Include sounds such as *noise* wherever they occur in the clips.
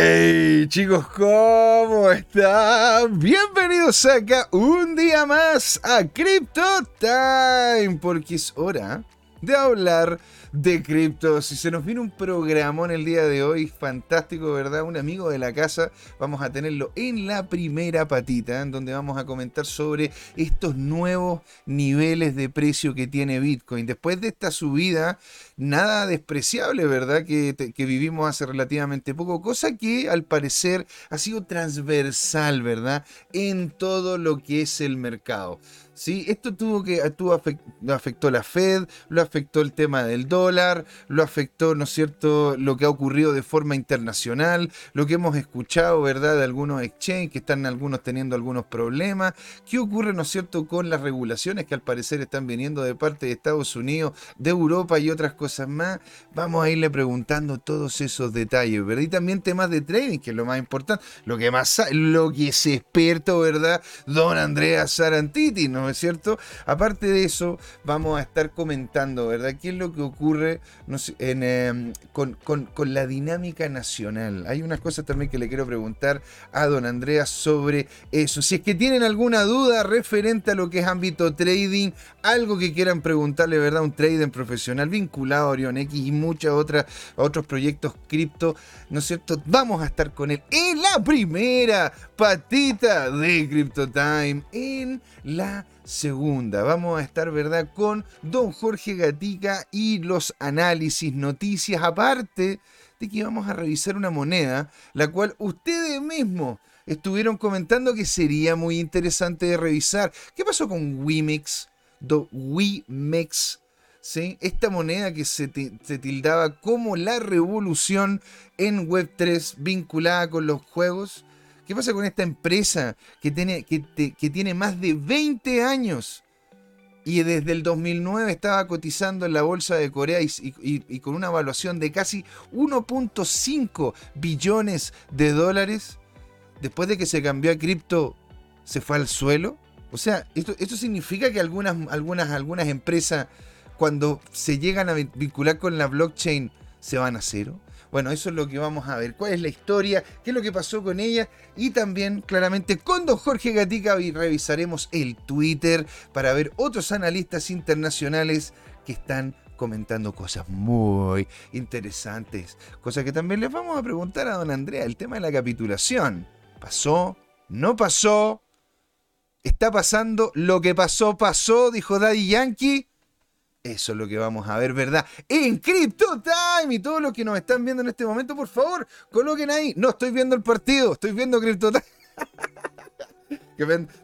Hey chicos, ¿cómo están? Bienvenidos acá un día más a Crypto Time, porque es hora de hablar de criptos. Y se nos viene un programón el día de hoy, fantástico, ¿verdad? Un amigo de la casa, vamos a tenerlo en la primera patita, en donde vamos a comentar sobre estos nuevos niveles de precio que tiene Bitcoin. Después de esta subida, nada despreciable, ¿verdad? Que, que vivimos hace relativamente poco, cosa que al parecer ha sido transversal, ¿verdad? En todo lo que es el mercado. ¿Sí? Esto tuvo que, tuvo lo afectó la Fed, lo afectó el tema del dólar, lo afectó, ¿no es cierto?, lo que ha ocurrido de forma internacional, lo que hemos escuchado, ¿verdad?, de algunos exchanges que están algunos teniendo algunos problemas. ¿Qué ocurre, ¿no es cierto?, con las regulaciones que al parecer están viniendo de parte de Estados Unidos, de Europa y otras cosas más? Vamos a irle preguntando todos esos detalles, ¿verdad? Y también temas de trading, que es lo más importante, lo que más, lo que es experto, ¿verdad?, don Andrea Sarantiti, ¿no? Es cierto? Aparte de eso, vamos a estar comentando, ¿verdad? ¿Qué es lo que ocurre em, con, la dinámica nacional? Hay unas cosas también que le quiero preguntar a don Andrea sobre eso. Si es que tienen alguna duda referente a lo que es ámbito trading, algo que quieran preguntarle, ¿verdad? Un trading profesional vinculado a Orion X y muchas otras otros proyectos cripto, ¿no es cierto? Vamos a estar con él en la primera patita de Crypto Time en la segunda. Vamos a estar, ¿verdad?, con don Jorge Gatica y los análisis, noticias, aparte de que vamos a revisar una moneda, la cual ustedes mismos estuvieron comentando que sería muy interesante de revisar. ¿Qué pasó con Wimix? Do Wimex. ¿Sí? Esta moneda que se, se, tildaba como la revolución en Web3 vinculada con los juegos. ¿Qué pasa con esta empresa que tiene, que, tiene más de 20 años y desde el 2009 estaba cotizando en la bolsa de Corea y, con una evaluación de casi 1.5 billones de dólares? Después de que se cambió a cripto, se fue al suelo. O sea, esto, esto significa que algunas, algunas, algunas empresas, cuando se llegan a vincular con la blockchain, se van a cero. Bueno, eso es lo que vamos a ver. ¿Cuál es la historia? ¿Qué es lo que pasó con ella? Y también, claramente, con don Jorge Gatica revisaremos el Twitter para ver otros analistas internacionales que están comentando cosas muy interesantes. Cosas que también les vamos a preguntar a don Andrea. El tema de la capitulación. ¿Pasó? ¿No pasó? ¿Está pasando? Lo que pasó, pasó, dijo Daddy Yankee. Eso es lo que vamos a ver, ¿verdad? En Crypto Time. Y todos los que nos están viendo en este momento, por favor, coloquen ahí. No estoy viendo el partido, estoy viendo Crypto Time. *laughs*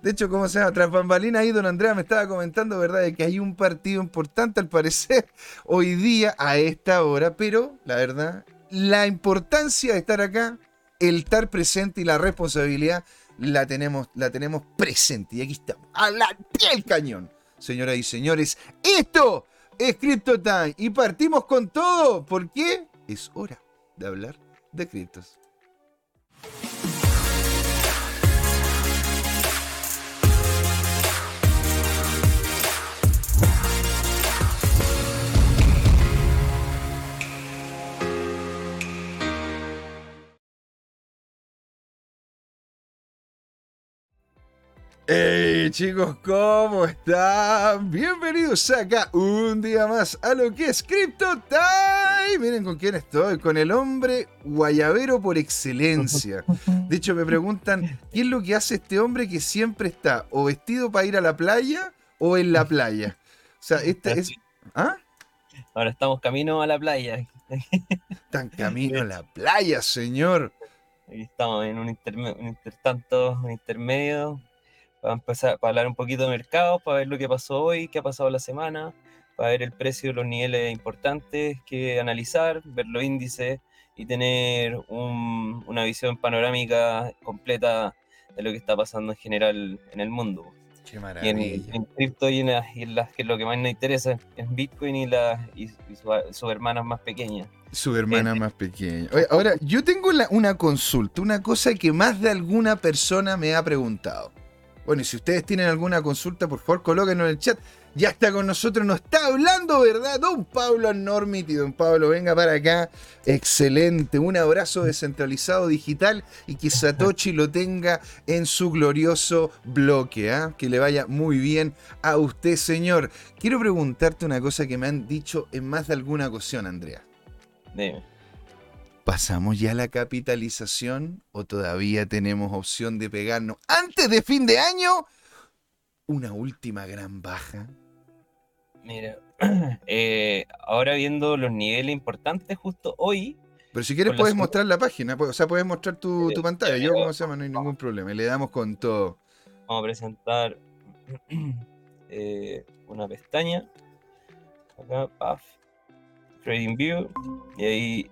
De hecho, como se llama? Tras bambalina ahí, don Andrea me estaba comentando, ¿verdad? De que hay un partido importante al parecer *laughs* hoy día a esta hora, pero la verdad, la importancia de estar acá, el estar presente y la responsabilidad la tenemos, la tenemos presente. Y aquí estamos, a la pie del cañón señoras y señores. Esto es Crypto Time y partimos con todo porque es hora de hablar de criptos. Hey chicos, ¿cómo están? Bienvenidos acá un día más a lo que es Crypto Time. Miren con quién estoy, con el hombre guayabero por excelencia. *laughs* De hecho, me preguntan, ¿qué es lo que hace este hombre que siempre está o vestido para ir a la playa o en la playa? O sea, este es... ¿Ah? Ahora estamos camino a la playa. Están camino a *laughs* la playa, señor. Aquí estamos en un, un intertanto, un intermedio para empezar para hablar un poquito de mercado, para ver lo que pasó hoy, qué ha pasado la semana, para ver el precio, los niveles importantes que analizar, ver los índices y tener una visión panorámica completa de lo que está pasando en general en el mundo. Qué maravilla. Y en, cripto y en, las que lo que más nos interesa es Bitcoin y, la, y, sus hermanas más pequeñas. Su hermana más pequeña. ahora, yo tengo una consulta, una cosa que más de alguna persona me ha preguntado. Bueno, y si ustedes tienen alguna consulta, por favor, colóquenlo en el chat. Ya está con nosotros, nos está hablando, ¿verdad? Don Pablo Normity. Don Pablo, venga para acá. Excelente. Un abrazo descentralizado digital y que Satoshi lo tenga en su glorioso bloque. ¿ah? Que le vaya muy bien a usted, señor. Quiero preguntarte una cosa que me han dicho en más de alguna ocasión, Andrea. Dime. ¿Pasamos ya la capitalización o todavía tenemos opción de pegarnos antes de fin de año una última gran baja? Mira, *clears throat* eh, ahora viendo los niveles importantes justo hoy. Pero si quieres puedes mostrar la página, o sea, puedes mostrar tu, Sí, tu pantalla. Yo, como se llama, no hay ningún problema. y Le damos con todo. Vamos a presentar *clears throat* eh, una pestaña. Acá, paf. Trading View. Y ahí,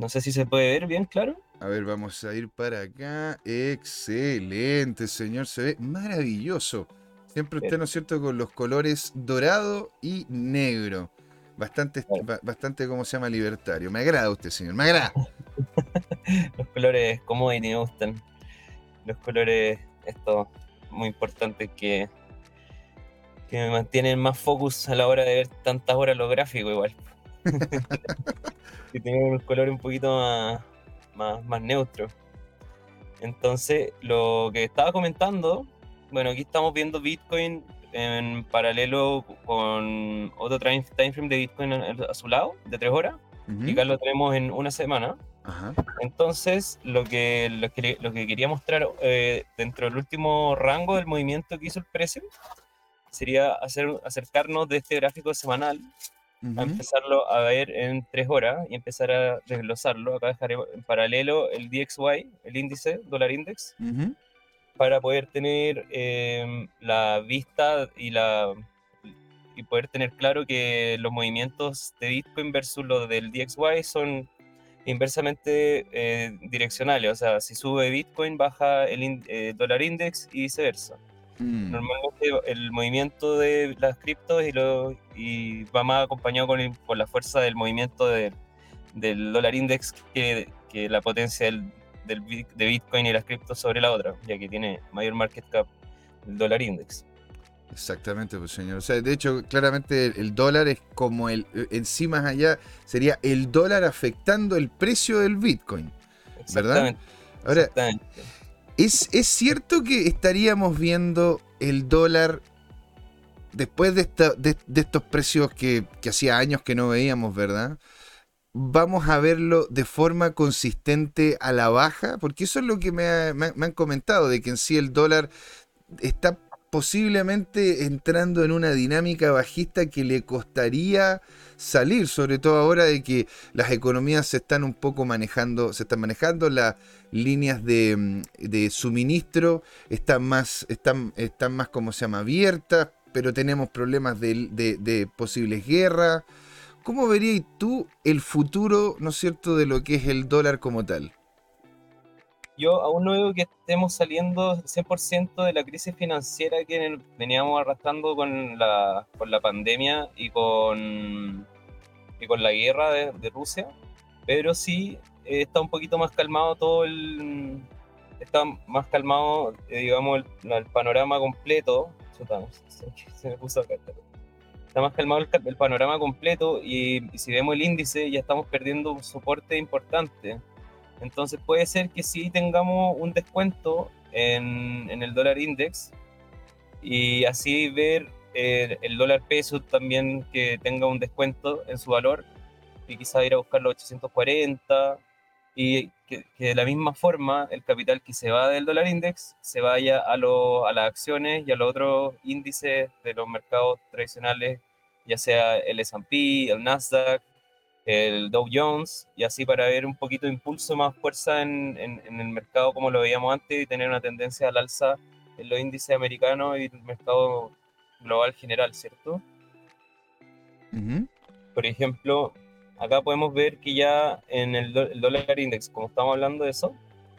no sé si se puede ver bien, claro. A ver, vamos a ir para acá. Excelente, señor. Se ve maravilloso. Siempre usted. ¿no es cierto?, con los colores dorado y negro. Bastante, bastante, ¿cómo se llama? Libertario. Me agrada usted, señor. Me agrada. *laughs* Los colores commodity me gustan. Los colores, estos muy importantes que, que me mantienen más focus a la hora de ver tantas horas los gráficos igual. *laughs* que tienen un color un poquito más, más, más neutro. Entonces, lo que estaba comentando, bueno, aquí estamos viendo Bitcoin en paralelo con otro time frame de Bitcoin a su lado, de tres horas, Ujú. y acá lo tenemos en una semana. Ajá. Entonces, lo que, lo que, lo que quería mostrar eh, dentro del último rango del movimiento que hizo el precio sería hacer, acercarnos de este gráfico semanal a empezarlo a ver en tres horas y empezar a desglosarlo. Acá dejaré en paralelo el DXY, el índice, dólar index, para poder tener em, la vista y la y poder tener claro que los movimientos de Bitcoin versus los del DXY son inversamente eh, direccionales, o sea, si sube Bitcoin baja el in- eh, dólar index y viceversa. Mm. Normalmente el movimiento de las criptos y, lo, y va más acompañado con, el- con la fuerza del movimiento de- del dólar index que, que la potencia del, del bit- de Bitcoin y las criptos sobre la otra, ya que tiene mayor market cap el dólar index. Exactamente, pues señor. O sea, de hecho, claramente el, el dólar es como el, en sí más allá, sería el dólar afectando el precio del Bitcoin. ¿Verdad? Exactamente, Ahora, exactamente. ¿Es, es cierto que estaríamos viendo el dólar después de, estos precios que, hacía años que no veíamos, ¿verdad? Vamos a verlo de forma consistente a la baja, porque eso es lo que me, me me han comentado, de que en sí el dólar está posiblemente entrando en una dinámica bajista que le costaría salir, sobre todo ahora de que las economías se están un poco manejando, se están manejando las líneas de, mm, suministro, están más, están, están más como se llama, abiertas, pero tenemos problemas de, posibles guerras. ¿Cómo verías tú el futuro, no cierto, de lo que es el dólar como tal? Yo aún no veo que estemos saliendo 100% de la crisis financiera que veníamos arrastrando con la, con la pandemia y con, y con la guerra de, de Rusia, pero sí eh, está un poquito más calmado todo el... Está más calmado, eh, digamos, el, el panorama completo. Chuta, *laughs* se, se me puso acá. Está más calmado el, el panorama completo y, y si vemos el índice ya estamos perdiendo un soporte importante. Entonces puede ser que sí tengamos un descuento en, en el dólar index y así ver eh, el dólar peso también que tenga un descuento en su valor y quizá ir a buscar los 840 y que, de la misma forma el capital que se va del dólar index se vaya a, lo- a las acciones y a los otros índices de los mercados tradicionales, ya sea el S&P, el Nasdaq, el Dow Jones, y así para ver un poquito de impulso, más fuerza en, en- en el mercado como lo veíamos antes y tener una tendencia al alza en los índices americanos y el mercado global general, ¿cierto? Por ejemplo, acá podemos ver que ya en el, dólar index, como estamos hablando de eso,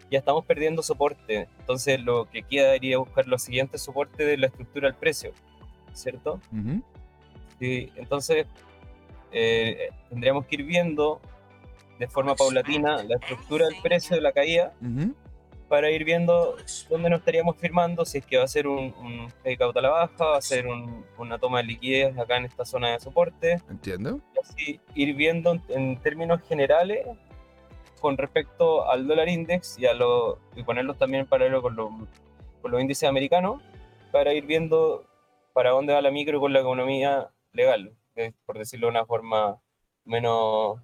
ya estamos perdiendo soporte. Entonces lo que queda sería buscar los siguientes soportes de la estructura del precio, ¿cierto? Sí, entonces eh, tendríamos que ir viendo de forma paulatina la estructura del precio de la caída. Para ir viendo dónde nos estaríamos firmando, si es que va a ser un, un a la baja, va a ser una toma de liquidez acá en esta zona de soporte. Entiendo. Y así ir viendo en, términos generales con respecto al dólar index y, a lo, y ponerlos también en paralelo con, con los índices americanos para ir viendo para dónde va la micro con la economía legal, por decirlo de una forma menos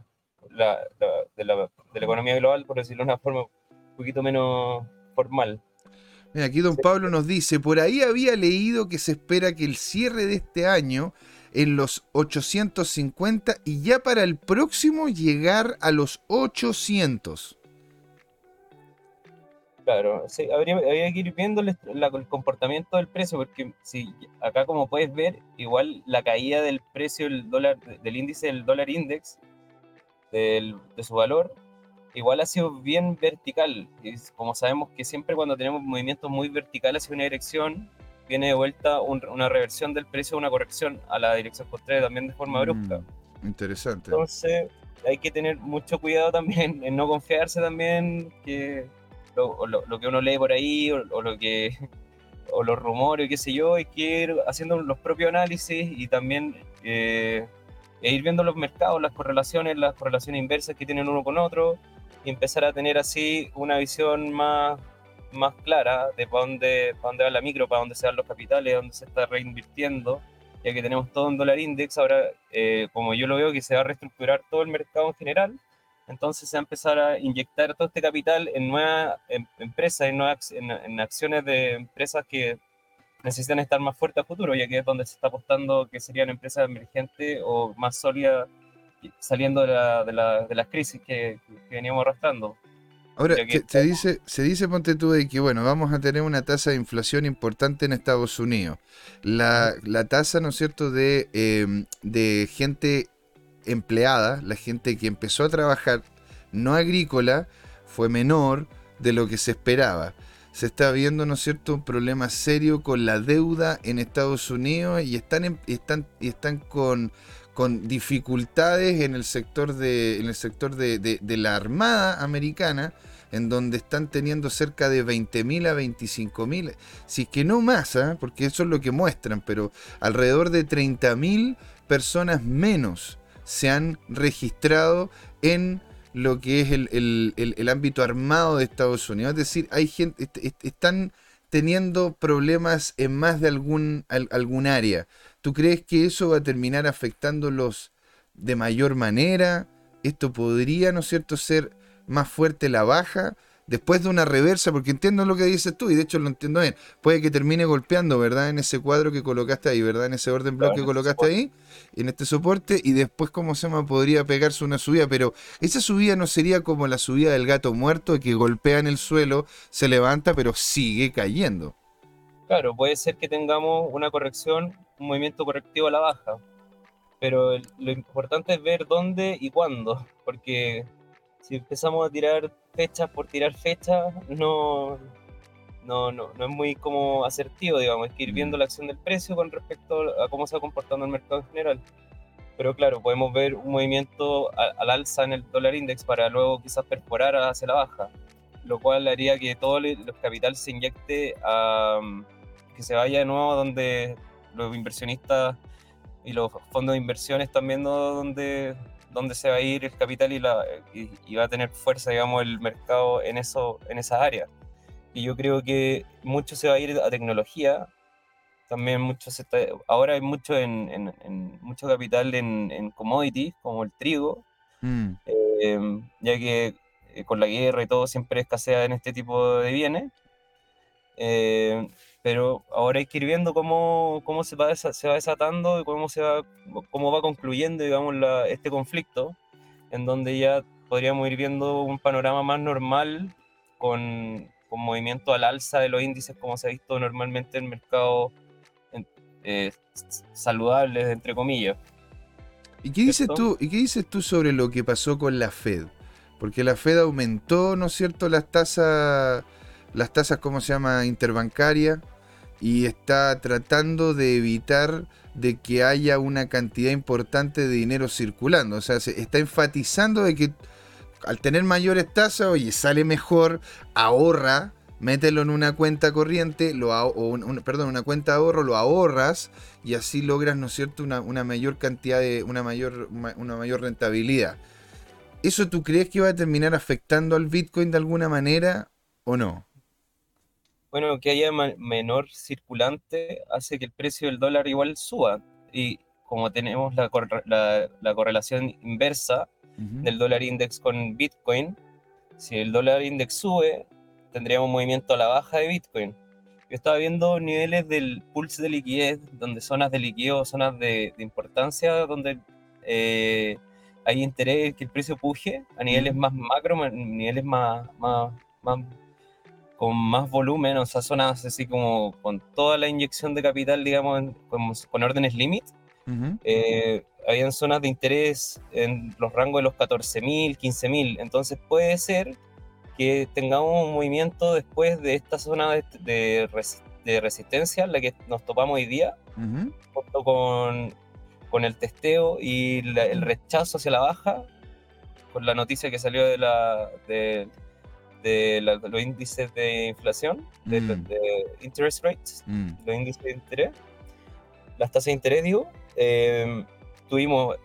la, de, la, de la economía global, por decirlo de una forma poquito menos formal. Mira, aquí don Pablo nos dice, por ahí había leído que se espera que el cierre de este año en los 850 y ya para el próximo llegar a los 800. Claro, sí, habría, que ir viendo el, comportamiento del precio, porque si acá como puedes ver, igual la caída del precio del dólar, del índice del dólar index, de su valor, igual ha sido bien vertical. Y como sabemos que siempre cuando tenemos movimientos muy verticales hacia una dirección, viene de vuelta una reversión del precio, una corrección a la dirección contraria también de forma brusca. Mm, interesante. Entonces hay que tener mucho cuidado también en no confiarse también que lo, lo, que uno lee por ahí o, lo que *laughs* o los rumores, qué sé yo, hay que ir haciendo los propios análisis y también eh, e ir viendo los mercados, las correlaciones, las correlaciones inversas que tienen uno con otro, y empezar a tener así una visión más, más clara de para dónde, para dónde va la micro, para dónde se van los capitales, dónde se está reinvirtiendo, ya que tenemos todo en dólar index, ahora eh, como yo lo veo que se va a reestructurar todo el mercado en general, entonces se va a empezar a inyectar todo este capital en nuevas empresas, en, nuevas, en, acciones de empresas que necesitan estar más fuertes a futuro, ya que es donde se está apostando que serían empresas emergentes o más sólidas saliendo de, la, de, la, de las crisis que, veníamos arrastrando. Ahora, se, dice, se dice, ponte tú, de que, bueno, vamos a tener una tasa de inflación importante en Estados Unidos. La, la tasa, ¿no es cierto?, de, em, de gente empleada, la gente que empezó a trabajar no agrícola, fue menor de lo que se esperaba. Se está viendo, ¿no es cierto?, un problema serio con la deuda en Estados Unidos y están, están, y están con con dificultades en el sector de, en el sector de, la Armada Americana, en donde están teniendo cerca de 20.000 a 25.000, si es que no más, ¿ah? porque eso es lo que muestran, pero alrededor de 30.000 personas menos se han registrado en lo que es el, ámbito armado de Estados Unidos. Es decir, hay gente, están teniendo problemas en más de algún, algún área. ¿Tú crees que eso va a terminar afectándolos de mayor manera? ¿Esto podría, ¿no es cierto?, ser más fuerte la baja después de una reversa, porque entiendo lo que dices tú y de hecho lo entiendo bien. Puede que termine golpeando, ¿verdad? En ese cuadro que colocaste ahí, ¿verdad? En ese orden bloque que colocaste ahí, en este soporte, y después, ¿cómo se llama? Podría pegarse una subida, pero esa subida no sería como la subida del gato muerto que golpea en el suelo, se levanta, pero sigue cayendo. Claro, puede ser que tengamos una corrección, un movimiento correctivo a la baja, pero lo importante es ver dónde y cuándo, porque si empezamos a tirar fechas por tirar fechas, no, no, no, no es muy como asertivo, digamos, hay que ir viendo mm. la acción del precio con respecto a cómo se va comportando el mercado en general. Pero claro, podemos ver un movimiento al alza en el dólar index para luego quizás perforar hacia la baja, lo cual haría que todo el capital se inyecte a que se vaya de nuevo donde los inversionistas y los fondos de inversión están viendo dónde, dónde se va a ir el capital y, la, y, va a tener fuerza, digamos, el mercado en, eso, en esas áreas. Y yo creo que mucho se va a ir a tecnología, también mucho se está, ahora hay mucho en, en, mucho capital en, en, commodities como el trigo mm. eh, ya que eh, con la guerra y todo siempre escasea en este tipo de bienes eh, pero ahora hay que ir viendo cómo, cómo se, va se va desatando y cómo, se va, cómo va concluyendo digamos, este conflicto, en donde ya podríamos ir viendo un panorama más normal con, con movimiento al alza de los índices como se ha visto normalmente en mercados eh, saludables, entre comillas. ¿Y qué, dices tú, ¿Y qué dices tú sobre lo que pasó con la Fed? Porque la Fed aumentó, ¿no es cierto?, las tasas, las tasas, ¿cómo se llama?, interbancarias y está tratando de evitar de que haya una cantidad importante de dinero circulando. O sea, se está enfatizando de que al tener mayores tasas, oye, sale mejor, ahorra, mételo en una cuenta corriente, lo perdón, una cuenta de ahorro, lo ahorras y así logras, ¿no es cierto?, una, mayor cantidad de, una mayor, una mayor rentabilidad. ¿Eso tú crees que va a terminar afectando al Bitcoin de alguna manera o no? Bueno, que haya menor circulante hace que el precio del dólar igual suba. Y como tenemos la, la, correlación inversa del dólar index con Bitcoin, si el dólar index sube, tendríamos movimiento a la baja de Bitcoin. Yo estaba viendo niveles del pulse de liquidez, donde zonas de liquidez zonas de, importancia, donde eh, hay interés que el precio puje a niveles más macro, niveles más, más, con más volumen, o sea, zonas así como con toda la inyección de capital, digamos, con, órdenes límite. Eh, habían zonas de interés en los rangos de los 14.000, 15.000. Entonces puede ser que tengamos un movimiento después de esta zona de, de, resistencia, la que nos topamos hoy día, junto con, con, el testeo y el rechazo hacia la baja, con la noticia que salió de, la, de, de, los índices de inflación, de, mm. interest rates, mm. los índices de interés, las tasas de interés, digo. Eh, tuvimos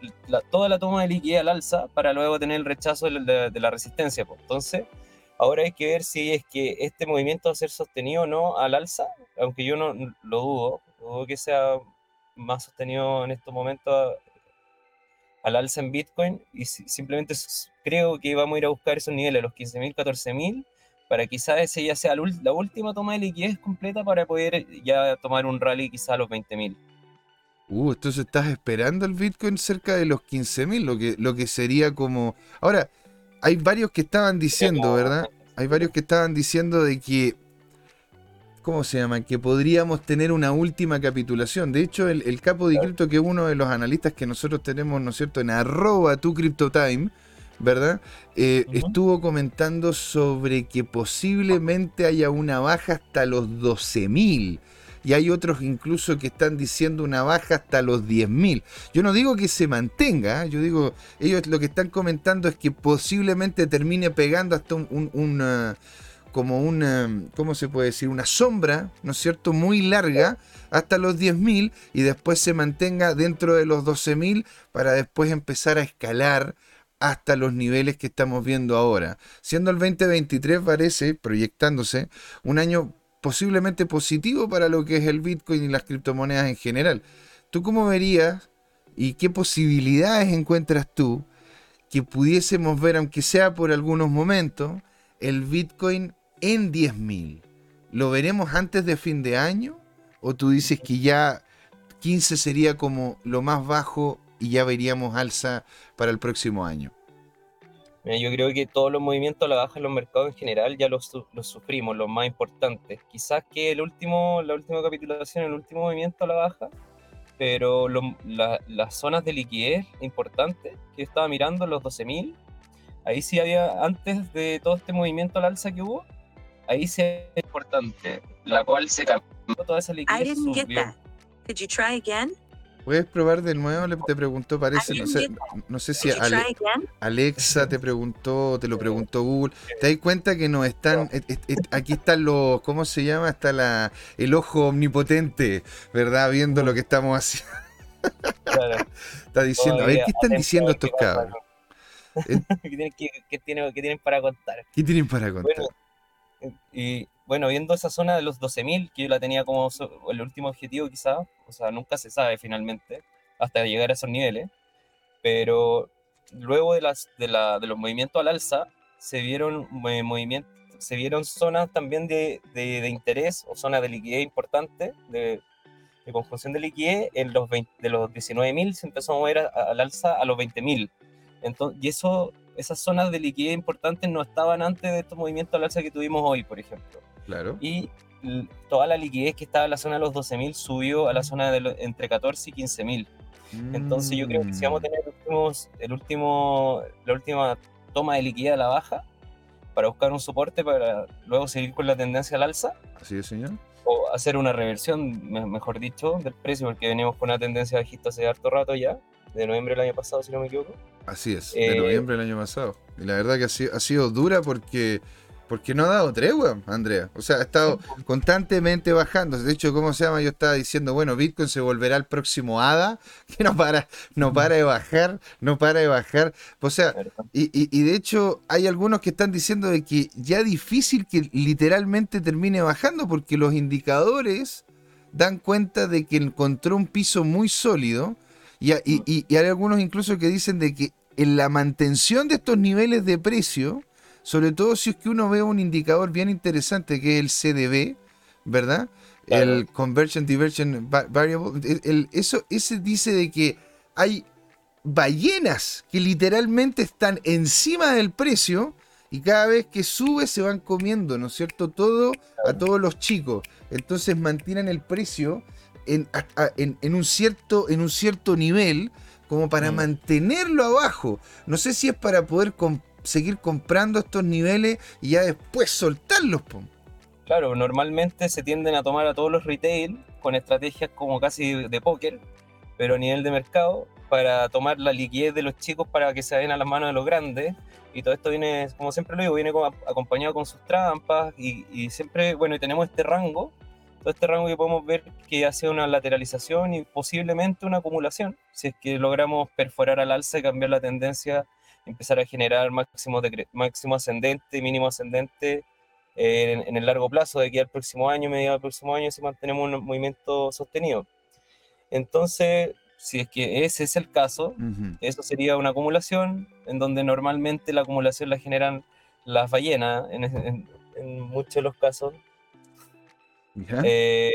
toda la toma de liquidez al alza para luego tener el rechazo de, la resistencia. Pues. Entonces, ahora hay que ver si es que este movimiento va a ser sostenido o no al alza, aunque yo no lo dudo, dudo que sea más sostenido en estos momentos al alza en Bitcoin y simplemente creo que vamos a ir a buscar esos niveles, los 15.000, 14.000, para quizás ese ya sea la última toma de liquidez completa para poder ya tomar un rally quizás a los 20.000. Uh, entonces estás esperando el Bitcoin cerca de los 15.000, lo que, lo que sería como... Ahora, hay varios que estaban diciendo, ¿verdad? Hay varios que estaban diciendo de que... ¿Cómo se llama? Que podríamos tener una última capitulación. De hecho, el, capo de cripto, que es uno de los analistas que nosotros tenemos, ¿no es cierto?, en arroba tu time, ¿verdad? Eh, estuvo comentando sobre que posiblemente haya una baja hasta los 12.000 y hay otros incluso que están diciendo una baja hasta los 10.000. Yo no digo que se mantenga, ¿eh? yo digo, ellos lo que están comentando es que posiblemente termine pegando hasta un, como una, ¿cómo se puede decir? Una sombra, ¿no es cierto? Muy larga hasta los 10.000 y después se mantenga dentro de los 12.000 para después empezar a escalar hasta los niveles que estamos viendo ahora. Siendo el 2023 parece, proyectándose, un año posiblemente positivo para lo que es el Bitcoin y las criptomonedas en general. ¿Tú cómo verías y qué posibilidades encuentras tú que pudiésemos ver, aunque sea por algunos momentos, el Bitcoin en 10.000? ¿Lo veremos antes de fin de año? ¿O tú dices que ya 15 sería como lo más bajo y ya veríamos alza para el próximo año? yo creo que todos los movimientos a la baja en los mercados en general ya los, los sufrimos, los más importantes. Quizás que el último, la última capitulación, el último movimiento a la baja, pero las zonas de liquidez importantes que estaba mirando, los 12.000, ahí sí había, antes de todo este movimiento al alza que hubo, ahí sí es importante, la cual se cambió toda esa liquidez. subió. Could you try again? ¿Puedes probar de nuevo? Le te preguntó, parece. No sé, no sé si Alexa te preguntó, te lo preguntó Google. ¿Te das cuenta que no están. aquí están los. ¿Cómo se llama? Está la, el ojo omnipotente, ¿verdad? Viendo lo que estamos haciendo. Está diciendo. A ver, ¿qué están diciendo estos cabros? *laughs* ¿Qué, tienen, para contar? ¿Qué tienen para contar? Y bueno, viendo esa zona de los 12.000, que yo la tenía como el último objetivo quizá, o sea, nunca se sabe finalmente, hasta llegar a esos niveles, pero luego de, las, de, la, de los movimientos al alza, se vieron, eh, movimientos, se vieron zonas también de, de, interés o zonas de liquidez importantes, de, de conjunción de liquidez, en los de los 19.000 se empezó a mover al alza a los 20.000. y eso, esas zonas de liquidez importantes no estaban antes de estos movimientos al alza que tuvimos hoy, por ejemplo. Claro. Y toda la liquidez que estaba en la zona de los 12.000 subió a la zona de entre 14 y 15.000. Entonces yo creo que si vamos a tener el último, la última toma de liquidez a la baja para buscar un soporte para luego seguir con la tendencia al alza. Así es, señor. O hacer una reversión, mejor dicho, del precio, porque venimos con una tendencia bajista hace harto rato ya, de noviembre del año pasado, si no me equivoco. Así es, de eh, noviembre del año pasado. Y la verdad que ha sido, ha sido dura porque Porque no ha dado tregua, Andrea. O sea, ha estado constantemente bajando. De hecho, ¿cómo se llama? Yo estaba diciendo, bueno, Bitcoin se volverá el próximo ADA, *laughs* que no para, no para de bajar, no para de bajar. O sea, y, y, de hecho hay algunos que están diciendo de que ya difícil que literalmente termine bajando, porque los indicadores dan cuenta de que encontró un piso muy sólido. Y, y, y hay algunos incluso que dicen de que en la mantención de estos niveles de precio, sobre todo si es que uno ve un indicador bien interesante que es el CDB, ¿verdad? El Conversion Diversion Variable. El, eso, ese dice de que hay ballenas que literalmente están encima del precio y cada vez que sube se van comiendo, ¿no es cierto? Todo a todos los chicos. Entonces mantienen el precio en, en, un, cierto, en un cierto nivel como para mm. mantenerlo abajo. No sé si es para poder seguir comprando estos niveles y ya después soltarlos. Claro, normalmente se tienden a tomar a todos los retail con estrategias como casi de póker, pero a nivel de mercado, para tomar la liquidez de los chicos para que se den a las manos de los grandes. Y todo esto viene, como siempre lo digo, viene acompañado con sus trampas y, y siempre, bueno, y tenemos este rango todo este rango que podemos ver que hace una lateralización y posiblemente una acumulación, si es que logramos perforar al alza y cambiar la tendencia, empezar a generar máximo, de, máximo ascendente, mínimo ascendente eh, en, el largo plazo, de aquí al próximo año, mediado al próximo año, si mantenemos un movimiento sostenido. Entonces, si es que ese es el caso, eso sería una acumulación, en donde normalmente la acumulación la generan las ballenas, en, en muchos de los casos, eh,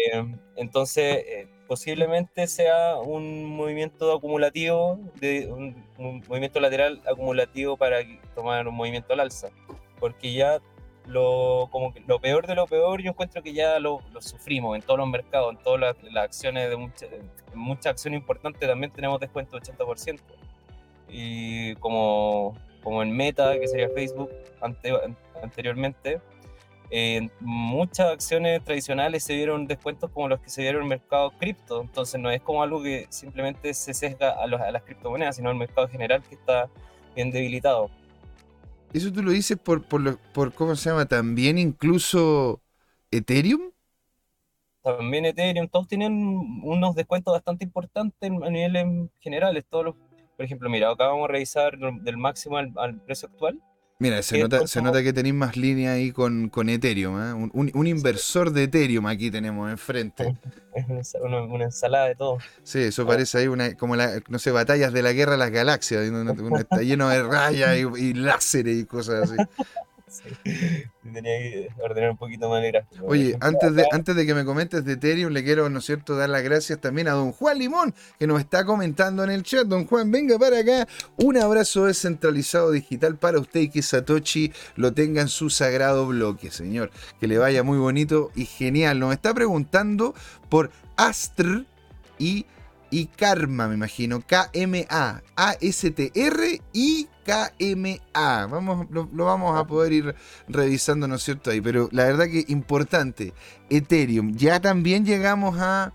entonces, eh, posiblemente sea un movimiento acumulativo, de, un, movimiento lateral acumulativo para tomar un movimiento al alza, porque ya lo, como que lo peor de lo peor yo encuentro que ya lo, sufrimos en todos los mercados, en todas las, acciones, de muchas mucha acciones importantes también tenemos descuento de 80%. Y como, como en Meta, que sería Facebook anteriormente, en muchas acciones tradicionales se dieron descuentos como los que se dieron en el mercado cripto. Entonces no es como algo que simplemente se sesga a, las criptomonedas, sino el mercado general que está bien debilitado. ¿Eso tú lo dices por, por, por cómo se llama? ¿También incluso Ethereum? También Ethereum, todos tienen unos descuentos bastante importantes a niveles generales. Todos los, por ejemplo, mira, acá vamos a revisar del máximo al precio actual Mira, se nota, se nota que tenéis más línea ahí con, con Ethereum, ¿eh? un, un, inversor de Ethereum aquí tenemos enfrente. Es una, una, ensalada de todo. Sí, eso oh. parece ahí una, como la, no sé, batallas de la guerra de las galaxias, está lleno de rayas y, y láseres y cosas así. *laughs* tenía que ordenar un poquito de manera. Oye, antes de, antes de que me comentes de Ethereum, le quiero, ¿no es cierto?, dar las gracias también a don Juan Limón, que nos está comentando en el chat. Don Juan, venga para acá. Un abrazo descentralizado digital para usted y que Satoshi lo tenga en su sagrado bloque, señor. Que le vaya muy bonito y genial. Nos está preguntando por Astr y y Karma, me imagino. K-M-A. A-S-T-R y K-M-A. Vamos, lo, vamos a poder ir revisando, ¿no es cierto? Ahí. Pero la verdad que importante. Ethereum. Ya también llegamos a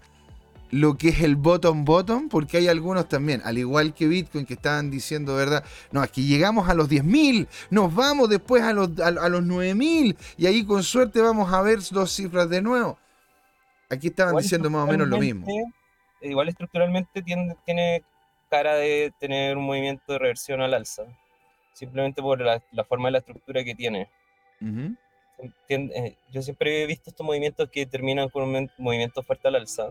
lo que es el bottom bottom, porque hay algunos también, al igual que Bitcoin, que estaban diciendo, ¿verdad? No, aquí llegamos a los 10.000, nos vamos después a los, a, los 9.000 y ahí con suerte vamos a ver dos cifras de nuevo. Aquí estaban diciendo más o menos lo mismo igual estructuralmente tiene, tiene cara de tener un movimiento de reversión al alza, simplemente por la, forma de la estructura que tiene. Eh, yo siempre he visto estos movimientos que terminan con un movimiento fuerte al alza,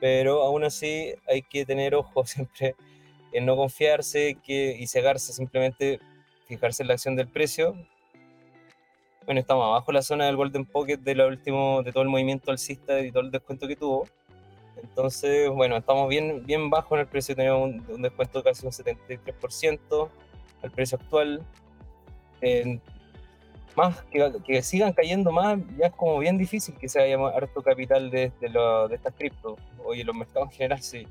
pero aún así hay que tener ojo *laughs* siempre en no confiarse que, y cegarse, simplemente fijarse en la acción del precio. Bueno, estamos abajo de la zona del Golden Pocket de, lo último, de todo el movimiento alcista y todo el descuento que tuvo entonces, bueno, estamos bien, bien bajo en el precio, tenemos un, descuento de casi un 73% al precio actual. más que, que, sigan cayendo más, ya es como bien difícil que se haya harto capital de, de, de estas criptos. Oye, los mercados en general, sí,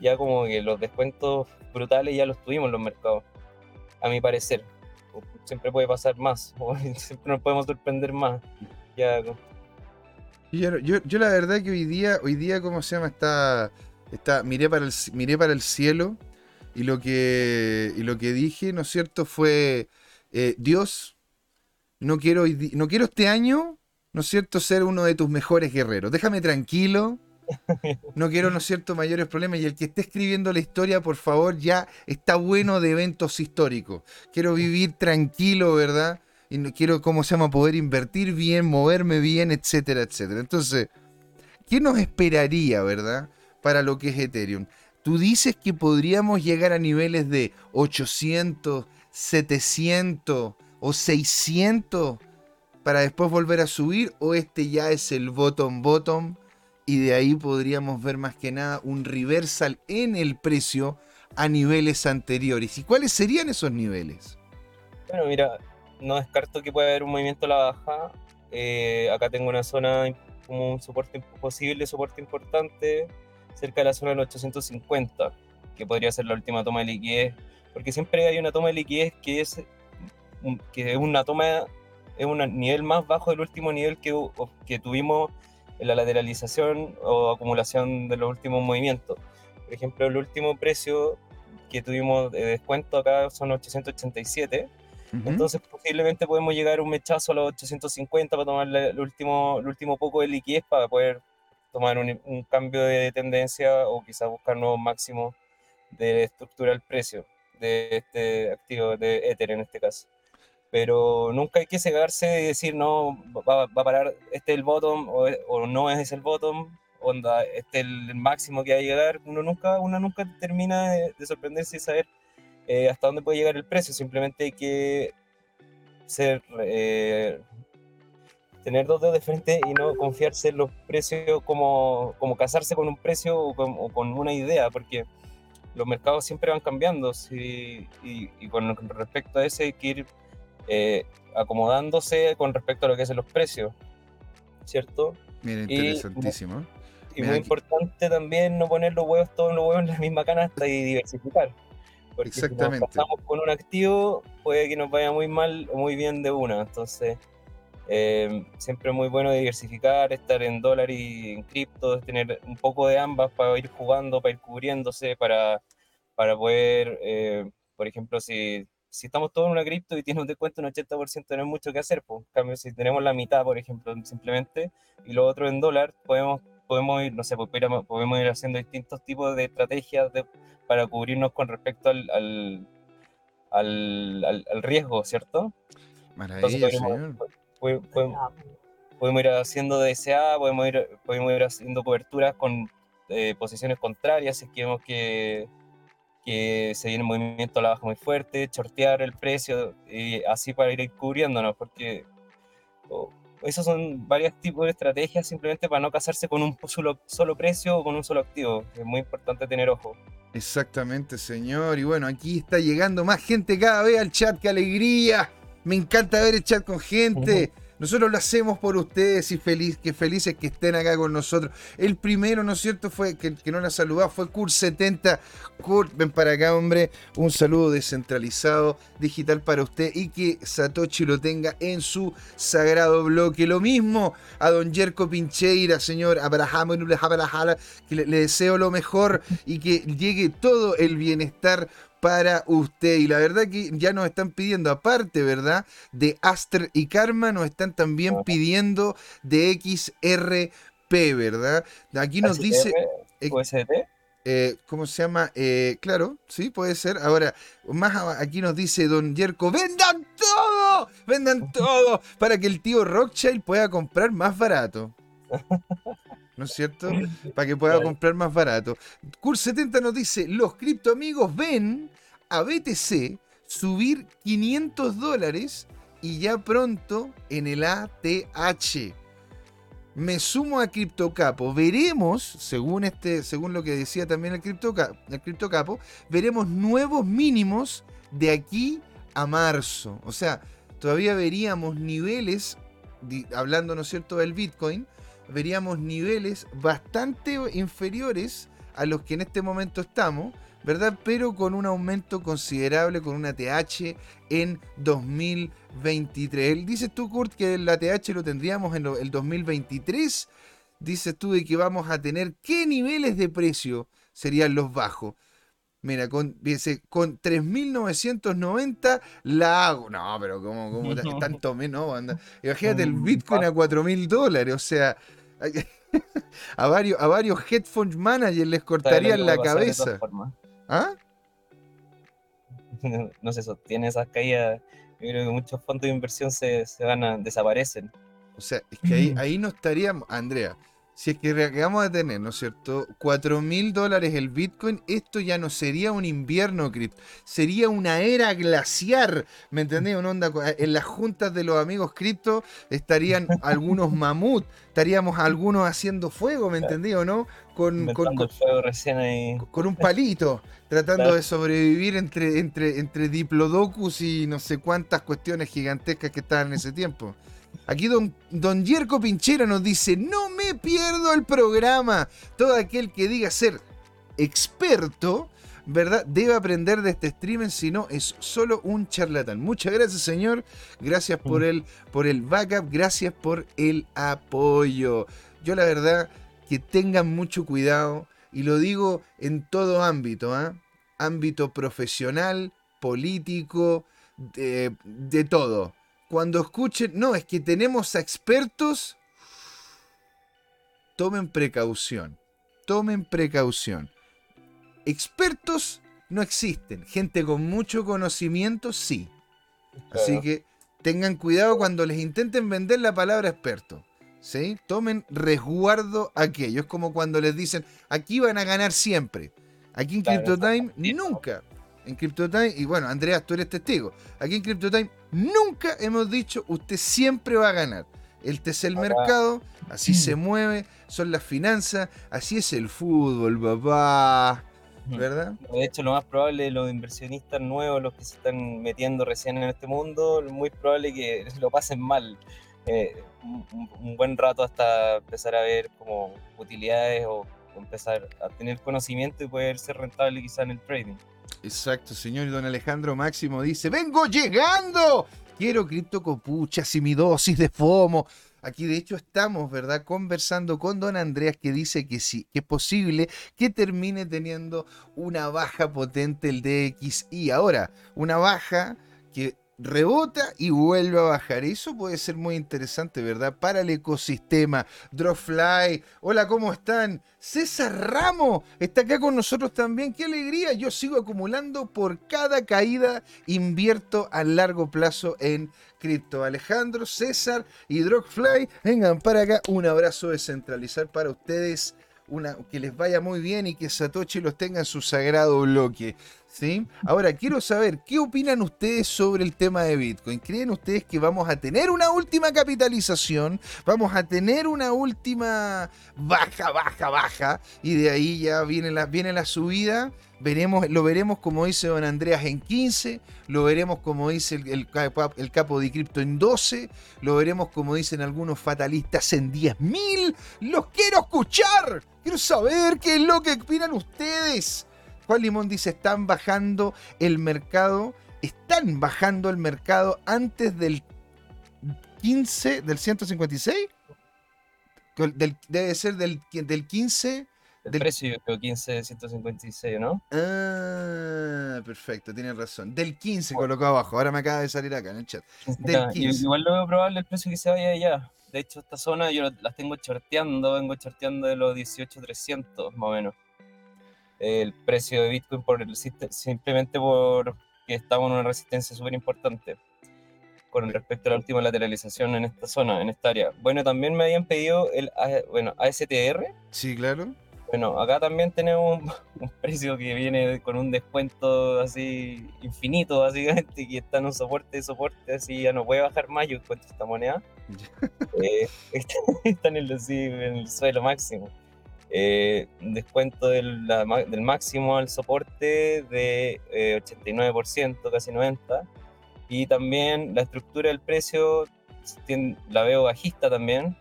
ya como que los descuentos brutales ya los tuvimos en los mercados, a mi parecer. Siempre puede pasar más, *laughs* siempre nos podemos sorprender más. Ya yo, yo, la verdad que hoy día, hoy día, ¿cómo se llama? Está, está, miré para el, miré para el cielo y lo que, y lo que dije, ¿no es cierto? Fue, eh, Dios, no quiero, no quiero este año, ¿no es cierto?, ser uno de tus mejores guerreros. Déjame tranquilo. *laughs* No quiero, ¿no es cierto?, mayores problemas. Y el que esté escribiendo la historia, por favor, ya está bueno de eventos históricos. Quiero vivir tranquilo, ¿verdad? Y no quiero, ¿cómo se llama?, poder invertir bien, moverme bien, etcétera, etcétera. Entonces, ¿qué nos esperaría, verdad, para lo que es Ethereum? Tú dices que podríamos llegar a niveles de 800, 700 o 600 para después volver a subir o este ya es el bottom bottom y de ahí podríamos ver más que nada un reversal en el precio a niveles anteriores. ¿Y cuáles serían esos niveles? Bueno, mira, no descarto que pueda haber un movimiento a la baja. Eh, acá tengo una zona como un soporte posible, soporte importante, cerca de la zona del 850, que podría ser la última toma de liquidez, porque siempre hay una toma de liquidez que es, que es una toma, es un nivel más bajo del último nivel que, que tuvimos en la lateralización o acumulación de los últimos movimientos. Por ejemplo, el último precio que tuvimos de descuento acá son 887. Entonces posiblemente podemos llegar un mechazo a los 850 para tomar el último, el último poco de liquidez para poder tomar un, un cambio de tendencia o quizás buscar nuevos máximos de estructura del precio de este activo de Ether en este caso pero nunca hay que cegarse y decir, no, va, a parar, este es el bottom o, no es el bottom, onda, este es el máximo que va a llegar. Uno nunca, uno nunca termina de, sorprenderse y saber eh, hasta dónde puede llegar el precio. Simplemente hay que ser, eh, tener dos dedos de frente y no confiarse en los precios como, como casarse con un precio o con, una idea, porque los mercados siempre van cambiando y, y, con respecto a eso hay que ir eh, acomodándose con respecto a lo que hacen los precios, ¿cierto? Mira, interesantísimo. Y, muy importante también no poner los huevos, todos los huevos en la misma canasta y diversificar. Porque Exactamente. si nos pasamos con un activo, puede que nos vaya muy mal o muy bien de una. Entonces, eh, siempre es muy bueno diversificar, estar en dólar y en cripto, tener un poco de ambas para ir jugando, para ir cubriéndose, para, para poder, eh, por ejemplo, si si estamos todos en una cripto y tiene un descuento en 80%, no hay mucho que hacer. Pues. En cambio, si tenemos la mitad, por ejemplo, simplemente, y lo otro en dólar, podemos, podemos ir, no sé, pues, podemos ir haciendo distintos tipos de estrategias para cubrirnos con respecto al, al, al, riesgo, ¿cierto? Maravilla, podemos, ir haciendo DSA, podemos ir, podemos ir haciendo coberturas con eh, posiciones contrarias si queremos que que se viene un movimiento a la baja muy fuerte, shortear el precio, y así para ir cubriéndonos, porque esos son varios tipos de estrategias simplemente para no casarse con un solo, solo precio o con un solo activo. Es muy importante tener ojo. Exactamente, señor. Y bueno, aquí está llegando más gente cada vez al chat. ¡Qué alegría! Me encanta ver el chat con gente. Nosotros lo hacemos por ustedes y feliz, que felices que estén acá con nosotros. El primero, ¿no es cierto?, fue que, que no la saludado fue Kurt70. Kurt, ven para acá, hombre. Un saludo descentralizado, digital para usted y que Satoshi lo tenga en su sagrado bloque. Lo mismo a don Jerko Pincheira, señor Abraham, que le deseo lo mejor y que llegue todo el bienestar para usted. Y la verdad que ya nos están pidiendo, aparte, ¿verdad? De Aster y Karma, nos están también pidiendo de XRP, ¿verdad? Aquí nos dice... ¿USDT? Eh, ¿Cómo se llama? Eh, claro, sí, puede ser. Ahora, más aquí nos dice Don Yerko, vendan todo, vendan *laughs* todo, para que el tío Rothschild pueda comprar más barato. *laughs* ¿no es cierto? Para que pueda comprar más barato. Cur70 nos dice, los cripto amigos ven a BTC subir 500 dólares y ya pronto en el ATH. Me sumo a CryptoCapo. Veremos, según, este, según lo que decía también el CryptoCapo, el CryptoCapo, veremos nuevos mínimos de aquí a marzo. O sea, todavía veríamos niveles, hablando, ¿no es cierto?, del Bitcoin, veríamos niveles bastante inferiores a los que en este momento estamos, ¿verdad? Pero con un aumento considerable, con una TH en 2023. Dices tú, Kurt, que la TH lo tendríamos en el 2023. Dices tú de que vamos a tener qué niveles de precio serían los bajos. Mira, con, dice, con 3.990 la hago. No, pero ¿cómo, cómo *laughs* *laughs* tanto menos? Imagínate el Bitcoin a 4.000 dólares. O sea, *laughs* a varios, a varios headphone managers les cortarían la cabeza. ¿Ah? No se sostiene esas caídas. Yo creo que muchos fondos de inversión se, se van a desaparecen. O sea, es que ahí, ahí no estaríamos, Andrea, si es que vamos a tener, ¿no es cierto? 4 mil dólares el Bitcoin, esto ya no sería un invierno cripto, sería una era glaciar, ¿me entendés? Una onda, en las juntas de los amigos cripto estarían *laughs* algunos mamut, estaríamos algunos haciendo fuego, ¿me entendés o no? Con, con, fuego recién ahí. con un palito, tratando de sobrevivir entre, entre, entre diplodocus y no sé cuántas cuestiones gigantescas que estaban en ese tiempo. Aquí don, don Yerko Pinchera nos dice, no me pierdo el programa. Todo aquel que diga ser experto, ¿verdad? Debe aprender de este streaming, si no es solo un charlatán. Muchas gracias, señor. Gracias por el, por el backup, gracias por el apoyo. Yo la verdad que tengan mucho cuidado y lo digo en todo ámbito, ¿ah? ámbito profesional, político, de todo cuando escuchen, no, es que tenemos a expertos, tomen precaución, tomen precaución. Expertos no existen, gente con mucho conocimiento sí. Así que tengan cuidado cuando les intenten vender la palabra experto. ¿sí? Tomen resguardo aquello. Es como cuando les dicen, aquí van a ganar siempre. Aquí en CryptoTime nunca en CryptoTime, y bueno, Andreas, tú eres testigo, aquí en CryptoTime nunca hemos dicho usted siempre va a ganar. Este es el mercado, así se mueve, son las finanzas, así es el fútbol, papá. ¿Verdad? De hecho, lo más probable, los inversionistas nuevos, los que se están metiendo recién en este mundo, muy probable que *laughs* lo pasen mal. Eh, un, buen rato hasta empezar a ver como utilidades o empezar a tener conocimiento y poder ser rentable quizá en el trading. Exacto, señor. Y don Alejandro Máximo dice: ¡Vengo llegando! Quiero criptocopuchas y mi dosis de FOMO. Aquí de hecho estamos, ¿verdad? Conversando con don Andreas que dice que sí, que es posible que termine teniendo una baja potente el DXI. Ahora, una baja que rebota y vuelve a bajar. Eso puede ser muy interesante, ¿verdad? Para el ecosistema. Drawfly, hola, ¿cómo están? César Ramos está acá con nosotros también. ¡Qué alegría! Yo sigo acumulando por cada caída, invierto a largo plazo en cripto. Alejandro, César y Drawfly, vengan para acá. Un abrazo descentralizar para ustedes. Una, que les vaya muy bien y que Satoshi los tenga en su sagrado bloque. Ahora, quiero saber, ¿qué opinan ustedes sobre el tema de Bitcoin? ¿Creen ustedes que vamos a tener una última capitalización? ¿Vamos a tener una última baja, baja, baja? Y de ahí ya viene la, subida. Veremos, lo veremos como dice don Andreas en 15, lo veremos como dice el, el, capo de cripto en 12, lo veremos como dicen algunos fatalistas en 10.000. Los quiero escuchar, quiero saber qué es lo que opinan ustedes. Juan Limón dice, están bajando el mercado, están bajando el mercado antes del 15, del 156. debe ser del, del 15. El del... precio, creo 15 156, ¿no? Ah, perfecto, tienes razón. Del 15 colocó abajo, ahora me acaba de salir acá en el chat. Del 15. Igual lo veo probable el precio que se vaya allá. De hecho, esta zona yo las tengo charteando, vengo charteando de los 18,300 más o menos el precio de Bitcoin por el, simplemente porque estamos en una resistencia súper importante con respecto a la última lateralización en esta zona, en esta área. Bueno, también me habían pedido el bueno, ASTR. Sí, claro. Bueno, acá también tenemos *laughs* un, precio que viene con un descuento así infinito, básicamente, que está en un soporte de soporte, así ya no puede bajar más. Yo encuentro esta moneda. eh, *laughs* está, en, el, en el suelo máximo eh, descuento del, del, máximo al soporte de 89%, eh, casi 90%, y también la estructura del precio la veo bajista también,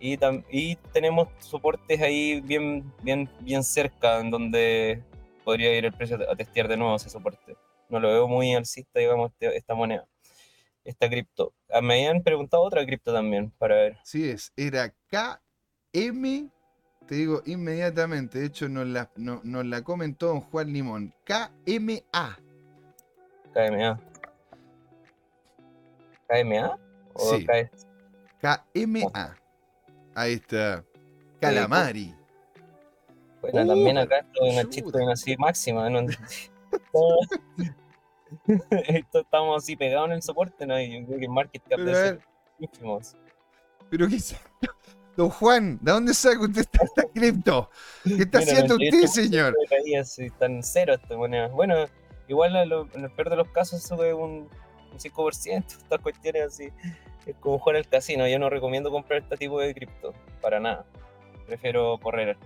y, y, tenemos soportes ahí bien, bien, bien cerca en donde podría ir el precio a testear de nuevo ese soporte. No lo veo muy alcista, digamos, este, esta moneda, esta cripto. Ah, me habían preguntado otra cripto también para ver. Sí, es, era KM te digo inmediatamente. De hecho, nos la, no- nos la comentó don Juan Limón. KMA. KMA. ¿KMA? ¿O Sí. K- KMA. Ahí está. Calamari. Bueno, Uh, también acá esto es una chiste así máxima. ¿no? *laughs* Esto estamos así pegados en el soporte, ¿no? Y yo creo que el market cap debe ser pero sa- Don Juan, ¿de dónde saca usted esta, esta cripto? ¿Qué está Mira, haciendo 98% usted, señor? están cero esta moneda. Bueno, igual lo- en el peor de los casos sube un, un 5%, estas cuestiones así. Es como jugar al casino. Yo no recomiendo comprar este tipo de cripto, para nada. Prefiero correr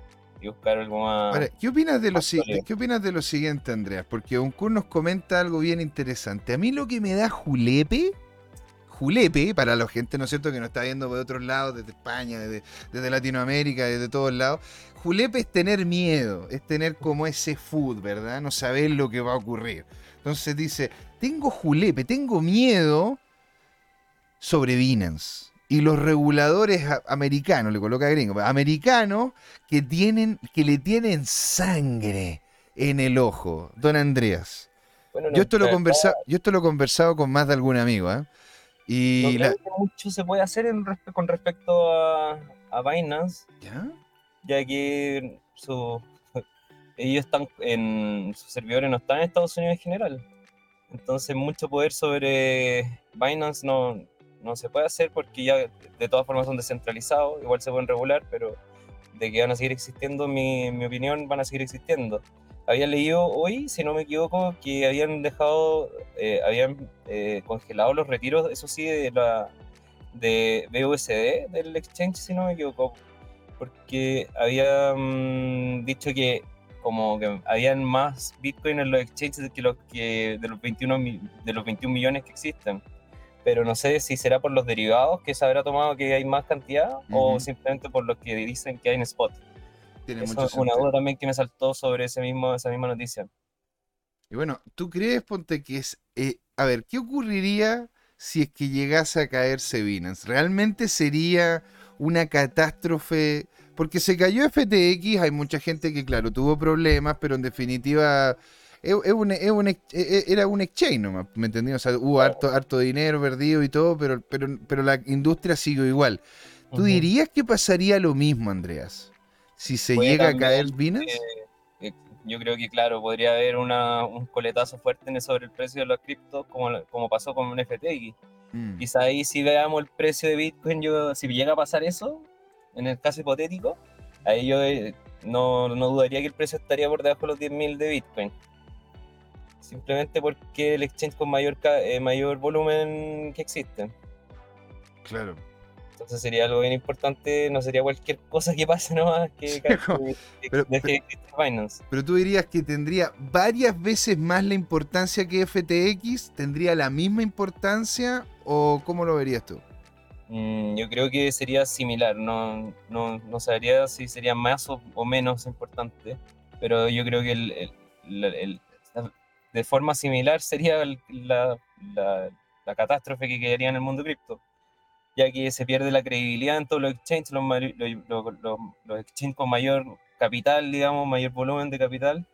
y buscar algo más. Ahora, ¿qué opinas de lo, si-. ¿qué opinas de lo siguiente, Andreas? Porque Uncur nos comenta algo bien interesante. A mí lo que me da julepe, julepe, para la gente, ¿no es cierto?, que nos está viendo de otros lados, desde España, desde, desde Latinoamérica, desde todos lados. Julepe es tener miedo, es tener como ese food, ¿verdad? No saber lo que va a ocurrir. Entonces dice, tengo julepe, tengo miedo sobre Binance. Y los reguladores americanos, le coloca gringo, americanos que tienen, que le tienen sangre en el ojo, don Andreas. Bueno, no, Yo esto lo conversado, yo esto lo he conversado con más de algún amigo, ¿ah? no Y creo la- que mucho se puede hacer en con respecto a, a Binance. ¿Ya? ya que su, *laughs* ellos están en sus servidores no están en Estados Unidos en general. Entonces mucho poder sobre Binance no, no se puede hacer porque ya de todas formas son descentralizados, igual se pueden regular, pero de que van a seguir existiendo, mi, mi opinión, van a seguir existiendo. Había leído hoy, si no me equivoco, que habían dejado, eh, habían eh, congelado los retiros, eso sí, de la de BUSD del exchange, si no me equivoco, porque habían dicho que como que habían más Bitcoin en los exchanges que los que de los 21 mi- de los 21 millones que existen. Pero no sé si será por los derivados que se habrá tomado que hay más cantidad o Ujú. simplemente por lo que dicen que hay en spot. Tiene Eso mucho es una duda también que me saltó sobre ese mismo, esa misma noticia. Y bueno, ¿tú crees, Ponte, que es... eh, a ver, ¿qué ocurriría si es que llegase a caerse Binance? ¿Realmente sería una catástrofe? Porque se cayó FTX, hay mucha gente que, claro, tuvo problemas, pero en definitiva es, es un- es un ex- e- e- era un exchange nomás, ¿me entendí? O sea, hubo harto, harto dinero perdido y todo, pero, pero, pero la industria siguió igual. ¿Tú dirías que pasaría lo mismo, Andreas? Si se llega a caer Binance. eh, yo creo que, claro, podría haber una, un coletazo fuerte en- sobre el precio de los criptos, como, como pasó con FTX. Mm. Quizá ahí si veamos el precio de Bitcoin, yo, si llega a pasar eso, en el caso hipotético, ahí yo eh, no, no dudaría que el precio estaría por debajo de los 10.000 de Bitcoin. Simplemente porque el exchange con mayor, eh, mayor volumen que existe. Claro. Entonces sería algo bien importante, no sería cualquier cosa que pase nomás que, que- que pero- existir Binance. Pero tú dirías que tendría varias veces más la importancia que FTX, tendría la misma importancia o cómo lo verías tú? Mm, yo creo que sería similar, no, no, no sabría si sería más o, o menos importante, pero yo creo que el, el- la- el- de forma similar sería la, la- la catástrofe que quedaría en el mundo cripto, ya que se pierde la credibilidad en todos los exchanges, los, los, los- los- los exchanges con mayor capital, digamos, mayor volumen de capital,